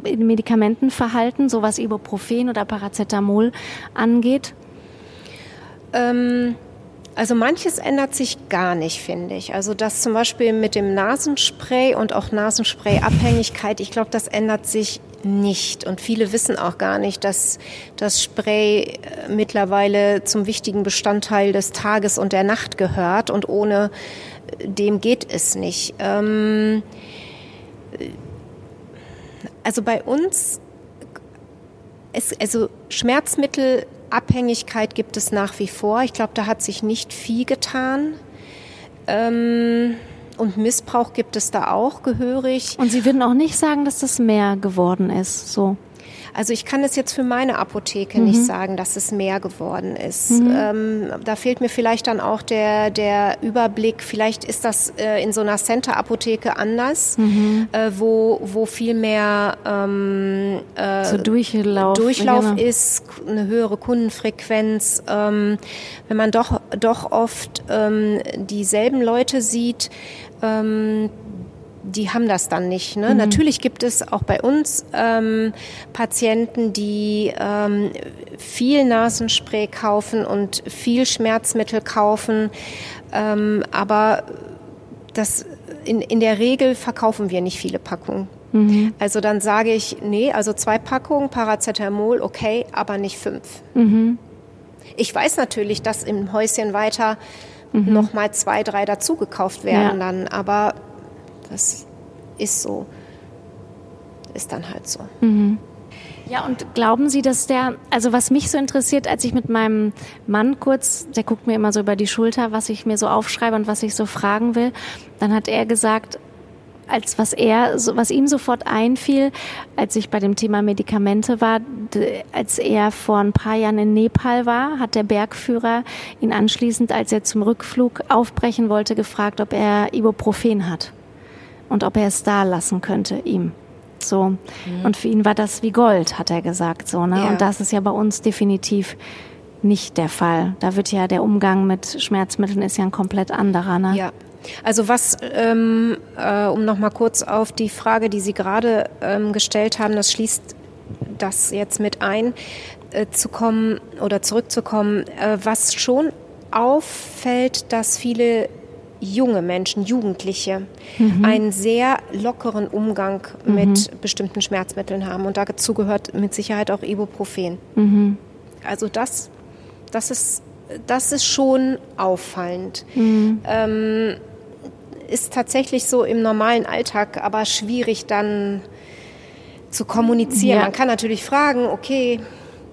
im Medikamentenverhalten, so was Ibuprofen oder Paracetamol angeht? Ähm, also manches ändert sich gar nicht, finde ich. Also das zum Beispiel mit dem Nasenspray und auch Nasenspray-Abhängigkeit, ich glaube, das ändert sich nicht. Und viele wissen auch gar nicht, dass das Spray äh, mittlerweile zum wichtigen Bestandteil des Tages und der Nacht gehört und ohne äh, dem geht es nicht. Ähm, also bei uns, es, also Schmerzmittel Abhängigkeit gibt es nach wie vor. Ich glaube, da hat sich nicht viel getan. Ähm, und Missbrauch gibt es da auch gehörig. Und Sie würden auch nicht sagen, dass das mehr geworden ist, so? Also ich kann es jetzt für meine Apotheke mhm. nicht sagen, dass es mehr geworden ist. Mhm. Ähm, da fehlt mir vielleicht dann auch der, der Überblick. Vielleicht ist das äh, in so einer Center-Apotheke anders, mhm. äh, wo, wo viel mehr ähm, äh, so Durchlauf, Durchlauf genau. ist, eine höhere Kundenfrequenz. Ähm, wenn man doch, doch oft ähm, dieselben Leute sieht, ähm, die haben das dann nicht. Ne? Mhm. Natürlich gibt es auch bei uns ähm, Patienten, die ähm, viel Nasenspray kaufen und viel Schmerzmittel kaufen, ähm, aber das in, in der Regel verkaufen wir nicht viele Packungen. Mhm. Also dann sage ich, nee, also zwei Packungen Paracetamol, okay, aber nicht fünf. Mhm. Ich weiß natürlich, dass im Häuschen weiter mhm. noch mal zwei, drei dazu gekauft werden ja. dann, aber das ist so. Ist dann halt so. Mhm. Ja, und glauben Sie, dass der, also was mich so interessiert, als ich mit meinem Mann kurz, der guckt mir immer so über die Schulter, was ich mir so aufschreibe und was ich so fragen will, dann hat er gesagt, als was er, was ihm sofort einfiel, als ich bei dem Thema Medikamente war, als er vor ein paar Jahren in Nepal war, hat der Bergführer ihn anschließend, als er zum Rückflug aufbrechen wollte, gefragt, ob er Ibuprofen hat und ob er es da lassen könnte, ihm. So. Mhm. Und für ihn war das wie Gold, hat er gesagt, so, ne? Ja. Und das ist ja bei uns definitiv nicht der Fall. Da wird ja der Umgang mit Schmerzmitteln ist ja ein komplett anderer, ne? Ja. Also was, ähm, äh, um noch mal kurz auf die Frage, die Sie gerade ähm, gestellt haben, das schließt das jetzt mit ein, äh, zu kommen oder zurückzukommen, äh, was schon auffällt, dass viele junge Menschen, Jugendliche, mhm. einen sehr lockeren Umgang mhm. mit bestimmten Schmerzmitteln haben. Und dazu gehört mit Sicherheit auch Ibuprofen. Mhm. Also das, das, ist, das ist schon auffallend. Mhm. Ähm, ist tatsächlich so im normalen Alltag, aber schwierig dann zu kommunizieren. Ja. Man kann natürlich fragen, okay,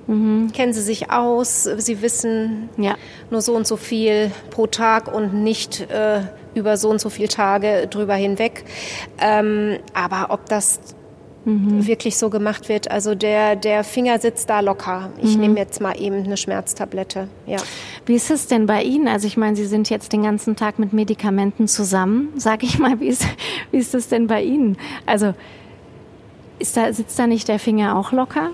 Mhm. Kennen Sie sich aus? Sie wissen ja. nur so und so viel pro Tag und nicht äh, über so und so viele Tage drüber hinweg. Ähm, aber ob das mhm. wirklich so gemacht wird, also der, der Finger sitzt da locker. Ich mhm. nehme jetzt mal eben eine Schmerztablette. Ja. Wie ist es denn bei Ihnen? Also ich meine, Sie sind jetzt den ganzen Tag mit Medikamenten zusammen. Sag ich mal, wie ist, wie ist das denn bei Ihnen? Also ist da, sitzt da nicht der Finger auch locker?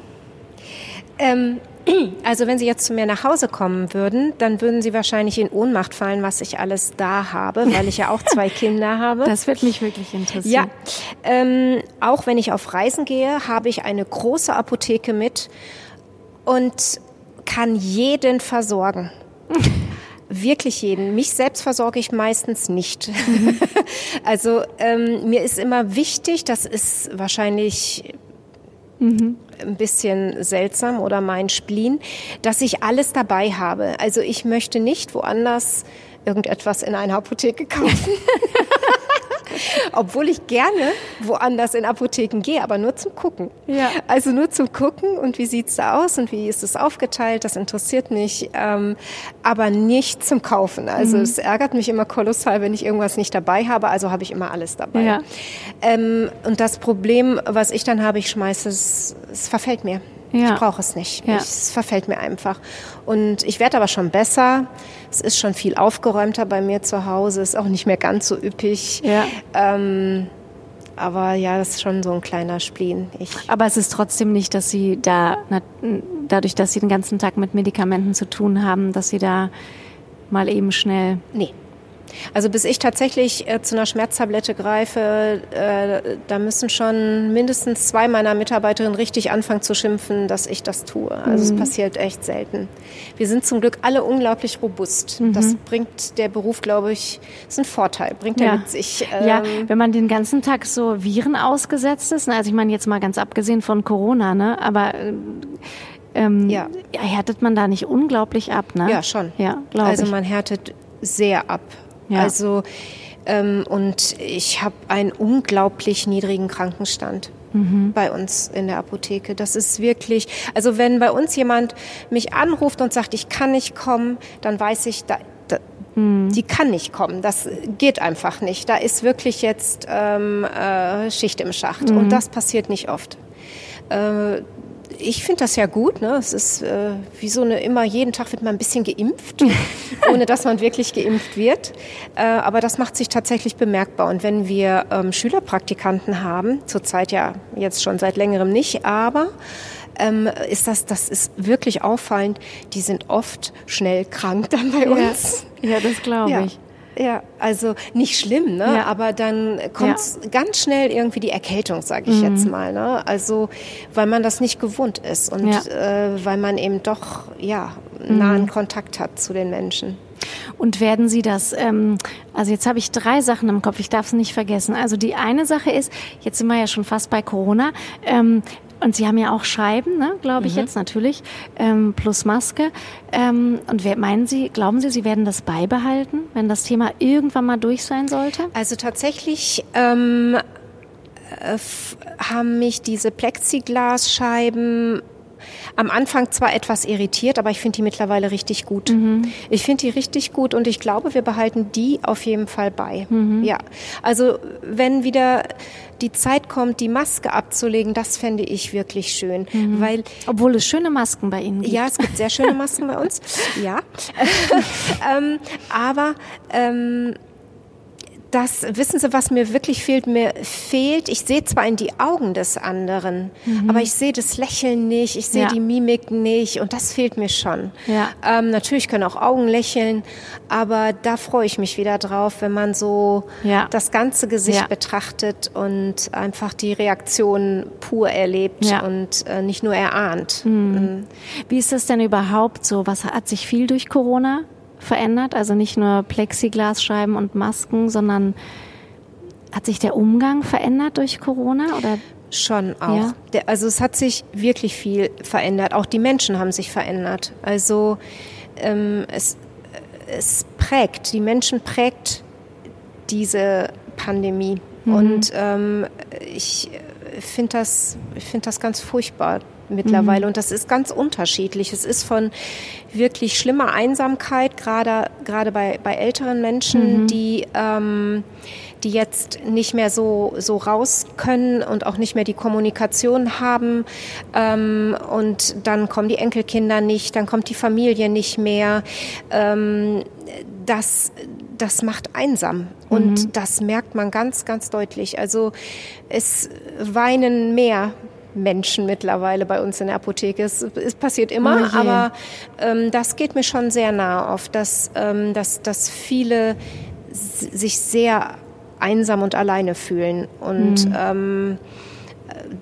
Ähm, also wenn Sie jetzt zu mir nach Hause kommen würden, dann würden Sie wahrscheinlich in Ohnmacht fallen, was ich alles da habe, weil ich ja auch zwei Kinder habe. Das wird mich wirklich interessieren. Ja, ähm, auch wenn ich auf Reisen gehe, habe ich eine große Apotheke mit und kann jeden versorgen. Wirklich jeden. Mich selbst versorge ich meistens nicht. also ähm, mir ist immer wichtig, das ist wahrscheinlich Mhm. Ein bisschen seltsam oder mein Spleen, dass ich alles dabei habe. Also ich möchte nicht woanders irgendetwas in einer Apotheke kaufen. Obwohl ich gerne woanders in Apotheken gehe, aber nur zum Gucken. Ja. Also nur zum Gucken und wie sieht's da aus und wie ist es aufgeteilt, das interessiert mich, ähm, aber nicht zum Kaufen. Also mhm. es ärgert mich immer kolossal, wenn ich irgendwas nicht dabei habe, also habe ich immer alles dabei. Ja. Ähm, und das Problem, was ich dann habe, ich schmeiße es, es verfällt mir. Ja. Ich brauche es nicht. Ja. Ich, es verfällt mir einfach. Und ich werde aber schon besser. Es ist schon viel aufgeräumter bei mir zu Hause. Ist auch nicht mehr ganz so üppig. Ja. Ähm, aber ja, das ist schon so ein kleiner Spleen. Ich aber es ist trotzdem nicht, dass Sie da, dadurch, dass Sie den ganzen Tag mit Medikamenten zu tun haben, dass Sie da mal eben schnell. Nee, also bis ich tatsächlich äh, zu einer Schmerztablette greife, äh, da müssen schon mindestens zwei meiner Mitarbeiterinnen richtig anfangen zu schimpfen, dass ich das tue. Also mhm. es passiert echt selten. Wir sind zum Glück alle unglaublich robust. Mhm. Das bringt der Beruf, glaube ich, ist ein Vorteil, bringt er mit sich. Ähm, ja, wenn man den ganzen Tag so Viren ausgesetzt ist, ne, also ich meine jetzt mal ganz abgesehen von Corona, ne, aber äh, ähm, ja. härtet man da nicht unglaublich ab, ne? Ja, schon. Ja, glaube also man härtet sehr ab. Ja. Also ähm, und ich habe einen unglaublich niedrigen Krankenstand. Mhm. bei uns in der Apotheke. Das ist wirklich, also wenn bei uns jemand mich anruft und sagt, ich kann nicht kommen, dann weiß ich, da, da mhm. die kann nicht kommen. Das geht einfach nicht. Da ist wirklich jetzt ähm, äh, Schicht im Schacht. Mhm. Und das passiert nicht oft. Äh, ich finde das ja gut. Ne? Es ist äh, wie so eine immer, jeden Tag wird man ein bisschen geimpft, ohne dass man wirklich geimpft wird. Äh, aber das macht sich tatsächlich bemerkbar. Und wenn wir ähm, Schülerpraktikanten haben, zurzeit ja jetzt schon seit längerem nicht, aber ähm, ist das, das ist wirklich auffallend. Die sind oft schnell krank dann bei uns. Ja, ja das glaube ich. Ja, also nicht schlimm, ne? Ja. aber dann kommt ja. ganz schnell irgendwie die Erkältung, sage ich mhm. jetzt mal. Ne? Also weil man das nicht gewohnt ist und ja. äh, weil man eben doch ja nahen mhm. Kontakt hat zu den Menschen. Und werden Sie das, ähm, also jetzt habe ich drei Sachen im Kopf, ich darf es nicht vergessen. Also die eine Sache ist, jetzt sind wir ja schon fast bei Corona, ähm, und Sie haben ja auch Scheiben, ne, glaube ich mhm. jetzt natürlich, ähm, plus Maske. Ähm, und wer, meinen Sie, glauben Sie, Sie werden das beibehalten, wenn das Thema irgendwann mal durch sein sollte? Also tatsächlich ähm, äh, haben mich diese Plexiglasscheiben am Anfang zwar etwas irritiert, aber ich finde die mittlerweile richtig gut. Mhm. Ich finde die richtig gut und ich glaube, wir behalten die auf jeden Fall bei. Mhm. Ja, also wenn wieder die Zeit kommt, die Maske abzulegen, das fände ich wirklich schön, mhm. weil obwohl es schöne Masken bei Ihnen gibt. Ja, es gibt sehr schöne Masken bei uns. Ja, ähm, aber ähm, das, wissen Sie, was mir wirklich fehlt? Mir fehlt, ich sehe zwar in die Augen des anderen, mhm. aber ich sehe das Lächeln nicht, ich sehe ja. die Mimik nicht und das fehlt mir schon. Ja. Ähm, natürlich können auch Augen lächeln, aber da freue ich mich wieder drauf, wenn man so ja. das ganze Gesicht betrachtet und einfach die Reaktion pur erlebt und äh, nicht nur erahnt. Mhm. Ähm. Wie ist das denn überhaupt so? Was hat sich viel durch Corona verändert? Also nicht nur Plexiglasscheiben und Masken, sondern hat sich der Umgang verändert durch Corona oder? Schon auch. Ja. Der, also es hat sich wirklich viel verändert. Auch die Menschen haben sich verändert. Also ähm, es, es prägt, die Menschen prägt diese Pandemie. Mhm. Und ähm, ich finde das, ich finde das ganz furchtbar, mittlerweile. Mhm. Und das ist ganz unterschiedlich. Es ist von wirklich schlimmer Einsamkeit, gerade, gerade bei, bei älteren Menschen, mhm. die, ähm, die jetzt nicht mehr so, so raus können und auch nicht mehr die Kommunikation haben. Ähm, und dann kommen die Enkelkinder nicht, dann kommt die Familie nicht mehr. Ähm, das, das macht einsam und mhm. das merkt man ganz, ganz deutlich. Also es weinen mehr Menschen mittlerweile bei uns in der Apotheke. Es, es passiert immer, oh aber ähm, das geht mir schon sehr nah auf, dass, ähm, dass, dass viele sich sehr einsam und alleine fühlen. Und mhm. ähm,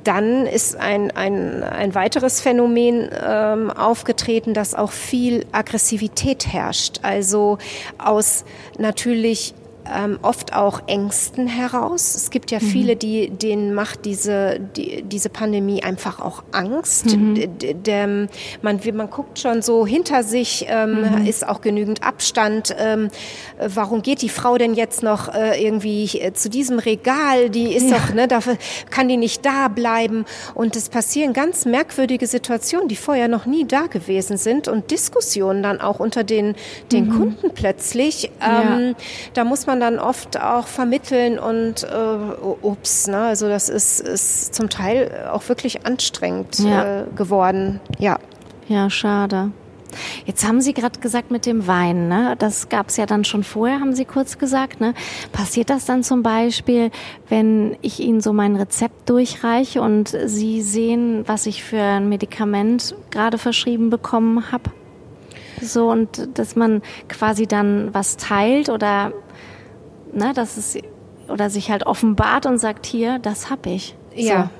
dann ist ein, ein, ein weiteres Phänomen ähm, aufgetreten, dass auch viel Aggressivität herrscht. Also aus natürlich ähm, oft auch Ängsten heraus. Es gibt ja mhm. viele, die denen macht diese die, diese Pandemie einfach auch Angst. Mhm. Der, man man guckt schon so hinter sich, ähm, mhm. ist auch genügend Abstand. Ähm, warum geht die Frau denn jetzt noch äh, irgendwie äh, zu diesem Regal? Die ist ja. doch ne, dafür kann die nicht da bleiben. Und es passieren ganz merkwürdige Situationen, die vorher noch nie da gewesen sind und Diskussionen dann auch unter den den mhm. Kunden plötzlich. Ähm, ja. Da muss man man dann oft auch vermitteln und äh, ups, ne? also das ist, ist zum Teil auch wirklich anstrengend ja. äh, geworden. Ja. Ja, schade. Jetzt haben Sie gerade gesagt mit dem Wein, ne? das gab es ja dann schon vorher, haben Sie kurz gesagt. Ne? Passiert das dann zum Beispiel, wenn ich Ihnen so mein Rezept durchreiche und Sie sehen, was ich für ein Medikament gerade verschrieben bekommen habe? So und dass man quasi dann was teilt oder ne, dass es oder sich halt offenbart und sagt, hier, das hab ich. Ja.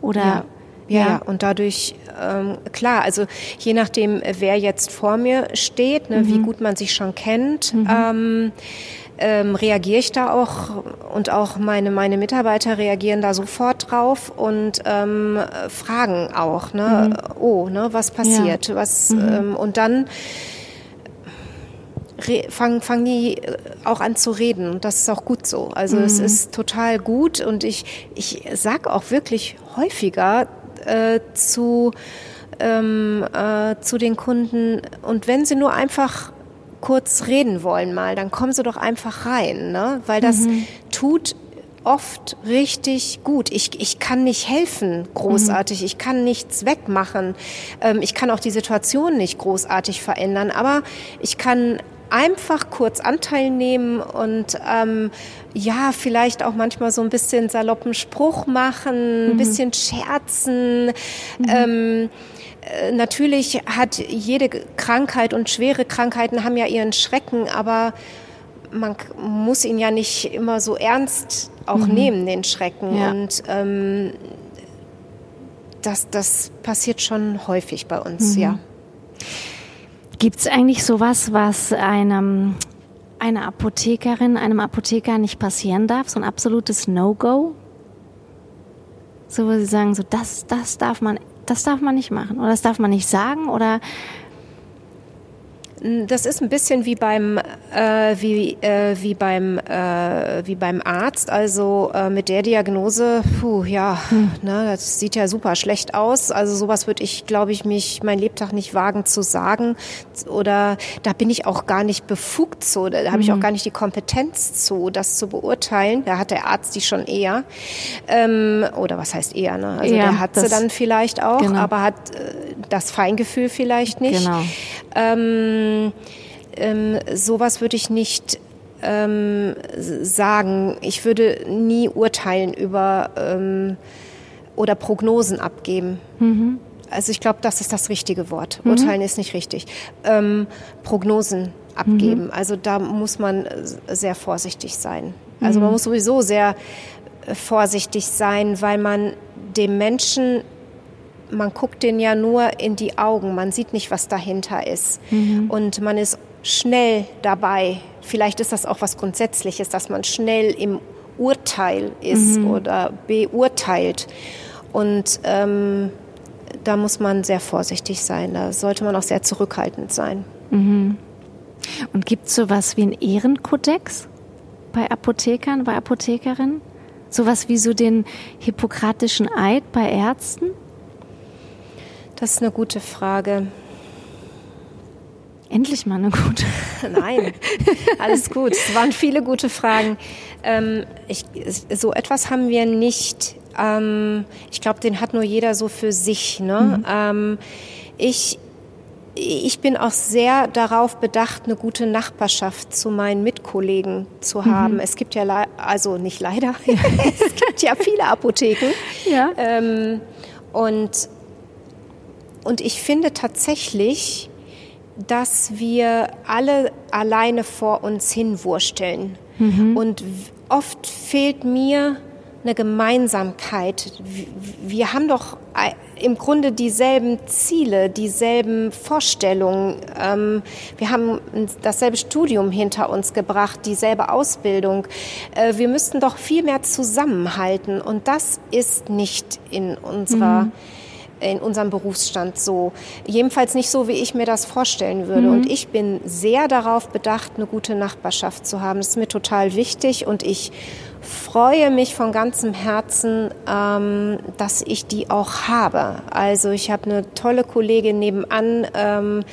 So. Oder ja. Ja, ja, und dadurch, ähm, klar, also je nachdem, wer jetzt vor mir steht, ne, mhm. wie gut man sich schon kennt, mhm. ähm, ähm, reagiere ich da auch und auch meine, meine Mitarbeiter reagieren da sofort drauf und ähm, fragen auch, ne, mhm. oh, ne, was passiert, ja. was, mhm. ähm, und dann fangen fang die äh, auch an zu reden. Das ist auch gut so. Also mhm. es ist total gut und ich, ich sag auch wirklich häufiger äh, zu, ähm, äh, zu den Kunden und wenn sie nur einfach kurz reden wollen mal, dann kommen sie doch einfach rein, ne? weil das mhm. tut oft richtig gut. Ich, ich kann nicht helfen großartig, mhm. ich kann nichts wegmachen, ähm, ich kann auch die Situation nicht großartig verändern, aber ich kann einfach kurz Anteil nehmen und ähm, ja, vielleicht auch manchmal so ein bisschen saloppen Spruch machen, ein mhm. bisschen scherzen. Mhm. Ähm, äh, natürlich hat jede Krankheit und schwere Krankheiten haben ja ihren Schrecken, aber man muss ihn ja nicht immer so ernst auch mhm. nehmen, den Schrecken. Ja. Und ähm, das, das passiert schon häufig bei uns, mhm. ja. Gibt es eigentlich sowas, was einem einer Apothekerin, einem Apotheker nicht passieren darf? So ein absolutes No-Go? So, wo Sie sagen, so das, das darf man, das darf man nicht machen oder das darf man nicht sagen oder das ist ein bisschen wie beim, äh, wie, äh, wie, beim, äh, wie beim Arzt. Also äh, mit der Diagnose, puh, ja, hm. ne, das sieht ja super schlecht aus. Also sowas würde ich, glaube ich, mich mein Lebtag nicht wagen zu sagen. Oder da bin ich auch gar nicht befugt zu. Da habe ich auch hm. gar nicht die Kompetenz zu, das zu beurteilen. Da hat der Arzt die schon eher. Ähm, oder was heißt eher? Ne? Also ja, der hat sie dann vielleicht auch, genau. aber hat äh, das Feingefühl vielleicht nicht. Genau. Ähm, ähm, sowas würde ich nicht ähm, sagen. Ich würde nie urteilen über ähm, oder Prognosen abgeben. Mhm. Also ich glaube, das ist das richtige Wort. Mhm. Urteilen ist nicht richtig. Ähm, Prognosen abgeben. Mhm. Also da muss man sehr vorsichtig sein. Also man mhm. muss sowieso sehr äh, vorsichtig sein, weil man dem Menschen man guckt den ja nur in die Augen, man sieht nicht, was dahinter ist. Mhm. Und man ist schnell dabei. Vielleicht ist das auch was Grundsätzliches, dass man schnell im Urteil ist mhm. oder beurteilt. Und ähm, da muss man sehr vorsichtig sein. Da sollte man auch sehr zurückhaltend sein. Mhm. Und gibt es sowas wie einen Ehrenkodex bei Apothekern, bei Apothekerinnen? Sowas wie so den hippokratischen Eid bei Ärzten? Das ist eine gute Frage. Endlich mal eine gute. Nein, alles gut. Es waren viele gute Fragen. Ähm, ich, so etwas haben wir nicht. Ähm, ich glaube, den hat nur jeder so für sich. Ne? Mhm. Ähm, ich, ich bin auch sehr darauf bedacht, eine gute Nachbarschaft zu meinen Mitkollegen zu mhm. haben. Mhm. Es gibt ja, also nicht leider, es gibt ja viele Apotheken. Ja. Ähm, und und ich finde tatsächlich, dass wir alle alleine vor uns hinwursteln. Mhm. Und oft fehlt mir eine Gemeinsamkeit. Wir haben doch im Grunde dieselben Ziele, dieselben Vorstellungen. Ähm, wir haben dasselbe Studium hinter uns gebracht, dieselbe Ausbildung. Äh, wir müssten doch viel mehr zusammenhalten. Und das ist nicht in unserer mhm in unserem Berufsstand so. Jedenfalls nicht so, wie ich mir das vorstellen würde. Mhm. Und ich bin sehr darauf bedacht, eine gute Nachbarschaft zu haben. Das ist mir total wichtig und ich freue mich von ganzem Herzen, ähm, dass ich die auch habe. Also ich habe eine tolle Kollegin nebenan ähm,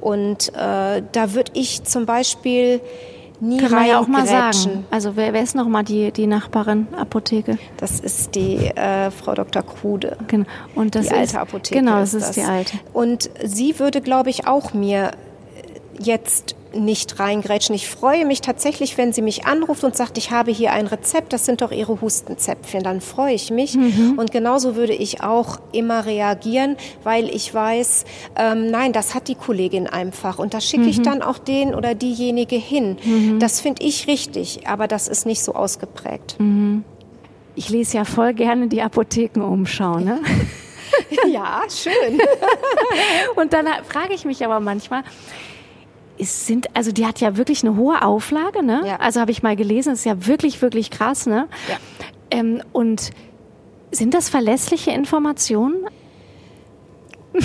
und äh, da würde ich zum Beispiel nie Können wir ja auch mal sagen. Also wer, wer ist noch mal die, die Nachbarin Apotheke? Das ist die äh, Frau Dr. Krude. Genau. Und das die ist, alte Apotheke. Genau, das ist, das. die alte. Und sie würde, glaube ich, auch mir jetzt nicht reingrätschen. Ich freue mich tatsächlich, wenn sie mich anruft und sagt, ich habe hier ein Rezept, das sind doch ihre Hustenzäpfchen. Dann freue ich mich. Mhm. Und genauso würde ich auch immer reagieren, weil ich weiß, ähm, nein, das hat die Kollegin einfach. Und da schicke ich mhm. dann auch den oder diejenige hin. Mhm. Das finde ich richtig, aber das ist nicht so ausgeprägt. Mhm. Ich lese ja voll gerne die Apothekenumschau, ne? ja, schön. und dann frage ich mich aber manchmal, es sind, also die hat ja wirklich eine hohe Auflage, ne? Ja. Also habe ich mal gelesen, ist ja wirklich, wirklich krass, ne? Ja. Ähm, und sind das verlässliche Informationen?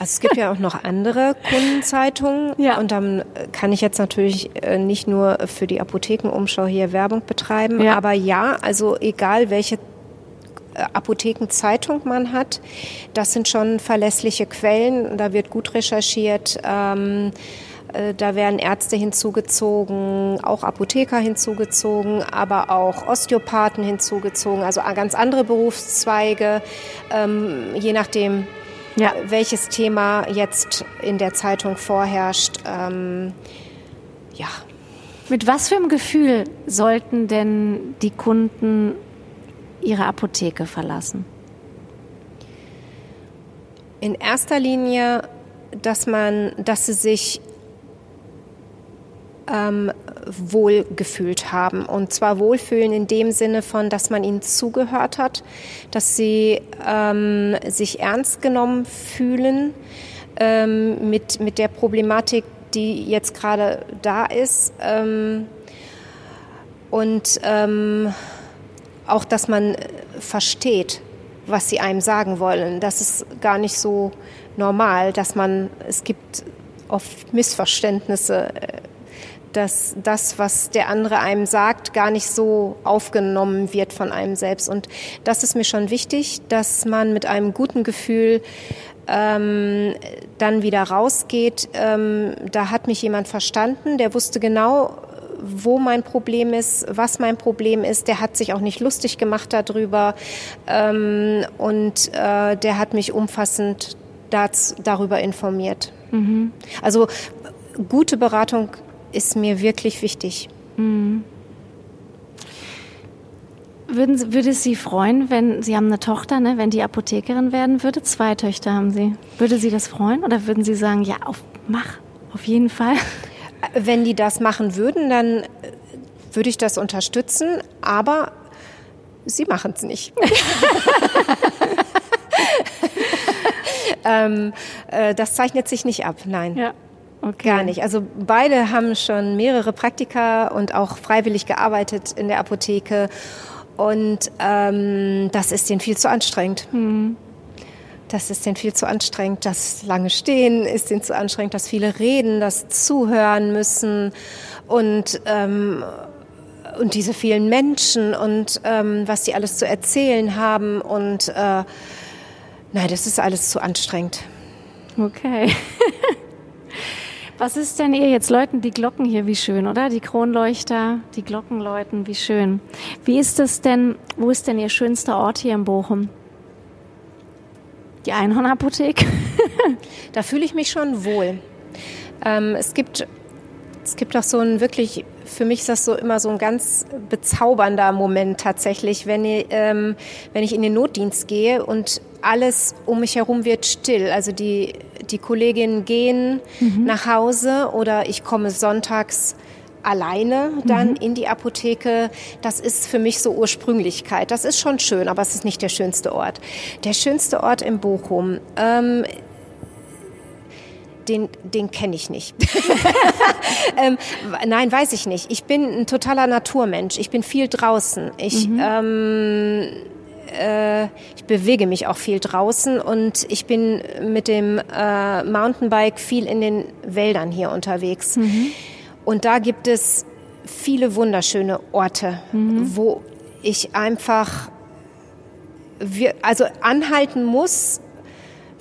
Also es gibt ja auch noch andere Kundenzeitungen ja. und dann kann ich jetzt natürlich äh, nicht nur für die Apothekenumschau hier Werbung betreiben, ja. aber ja, also egal welche äh, Apothekenzeitung man hat, das sind schon verlässliche Quellen, da wird gut recherchiert. Ähm, äh, da werden Ärzte hinzugezogen, auch Apotheker hinzugezogen, aber auch Osteopathen hinzugezogen, also ganz andere Berufszweige, ähm, je nachdem, ja. welches Thema jetzt in der Zeitung vorherrscht. Ähm, ja. Mit was für einem Gefühl sollten denn die Kunden ihre Apotheke verlassen? In erster Linie, dass man, dass sie sich ähm, wohlgefühlt haben. Und zwar wohlfühlen in dem Sinne von, dass man ihnen zugehört hat, dass sie ähm, sich ernst genommen fühlen ähm, mit, mit der Problematik, die jetzt gerade da ist. Ähm, und ähm, auch, dass man versteht, was sie einem sagen wollen. Das ist gar nicht so normal, dass man, es gibt oft Missverständnisse dass das, was der andere einem sagt, gar nicht so aufgenommen wird von einem selbst. Und das ist mir schon wichtig, dass man mit einem guten Gefühl ähm, dann wieder rausgeht. Ähm, da hat mich jemand verstanden, der wusste genau, wo mein Problem ist, was mein Problem ist. Der hat sich auch nicht lustig gemacht darüber ähm, und äh, der hat mich umfassend darüber informiert. Mhm. Also gute Beratung ist mir wirklich wichtig. Mhm. Würden, Sie- würde es Sie freuen, wenn Sie haben eine Tochter, ne, wenn die Apothekerin werden würde? Zwei Töchter haben Sie. Würde Sie das freuen oder würden Sie sagen, ja, auf, mach, auf jeden Fall? Wenn die das machen würden, dann äh, würde ich das unterstützen, aber sie machen es nicht. ähm, äh, das zeichnet sich nicht ab, nein. Ja, okay. Gar nicht. Also beide haben schon mehrere Praktika und auch freiwillig gearbeitet in der Apotheke. Und ähm, das ist denen viel zu anstrengend. Das ist denen viel zu anstrengend. Das lange Stehen ist denen zu anstrengend. Das viele Reden, das Zuhören müssen und ähm, und diese vielen Menschen und ähm, was die alles zu erzählen haben und äh, nein, das ist alles zu anstrengend. Okay. Was ist denn ihr jetzt läuten die Glocken hier, wie schön, oder? Die Kronleuchter, die Glocken läuten, wie schön. Wie ist es denn, wo ist denn Ihr schönster Ort hier in Bochum? Die Einhornapotheke? Da fühle ich mich schon wohl. Ähm, es gibt es gibt auch so ein wirklich, für mich ist das so immer so ein ganz bezaubernder Moment tatsächlich, wenn ich, ähm, wenn ich in den Notdienst gehe und alles um mich herum wird still. Also die, die Kolleginnen gehen nach Hause oder ich komme sonntags alleine dann in die Apotheke. Das ist für mich so Ursprünglichkeit. Das ist schon schön, aber es ist nicht der schönste Ort. Der schönste Ort in Bochum. Ähm, den, den kenne ich nicht. ähm, nein, weiß ich nicht. Ich bin ein totaler Naturmensch. Ich bin viel draußen. Ich, ähm, äh, ich bewege mich auch viel draußen und ich bin mit dem äh, Mountainbike viel in den Wäldern hier unterwegs. Und da gibt es viele wunderschöne Orte, wo ich einfach wir, also anhalten muss,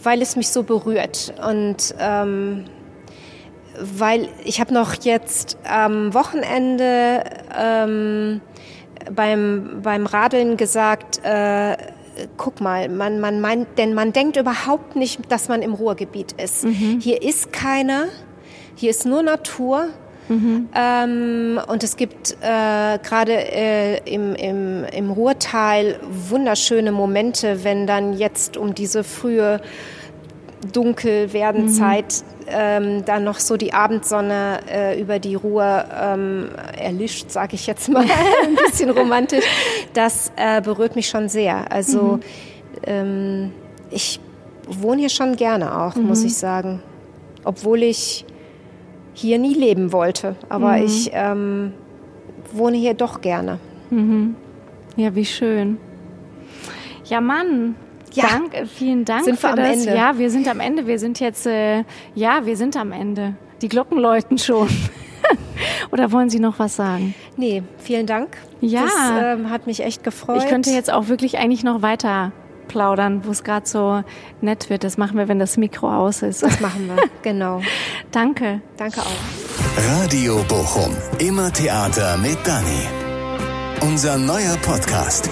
weil es mich so berührt. Und ähm, weil ich habe noch jetzt am Wochenende ähm, beim, beim Radeln gesagt, äh, guck mal, man, man meint, denn man denkt überhaupt nicht, dass man im Ruhrgebiet ist. Hier ist keiner, hier ist nur Natur. Ähm, und es gibt äh, gerade äh, im, im, im Ruhrtal wunderschöne Momente, wenn dann jetzt um diese frühe Dunkelwerdenzeit ähm, dann noch so die Abendsonne äh, über die Ruhr ähm, erlischt, sage ich jetzt mal, ein bisschen romantisch. Das äh, berührt mich schon sehr. Also ähm, ich wohne hier schon gerne auch, muss ich sagen. Obwohl ich hier nie leben wollte. Aber ich ähm, wohne hier doch gerne. Ja, wie schön. Ja, Mann. Ja. Danke, vielen Dank Sind für wir am das. Ende? Ja, wir sind am Ende. Wir sind jetzt, äh, ja, wir sind am Ende. Die Glocken läuten schon. Oder wollen Sie noch was sagen? Nee, vielen Dank. Ja. Das ähm, hat mich echt gefreut. Ich könnte jetzt auch wirklich eigentlich noch weiter plaudern, wo es gerade so nett wird. Das machen wir, wenn das Mikro aus ist. Das machen wir, genau. Danke. Danke auch. Radio Bochum. Immer Theater mit Dani. Unser neuer Podcast.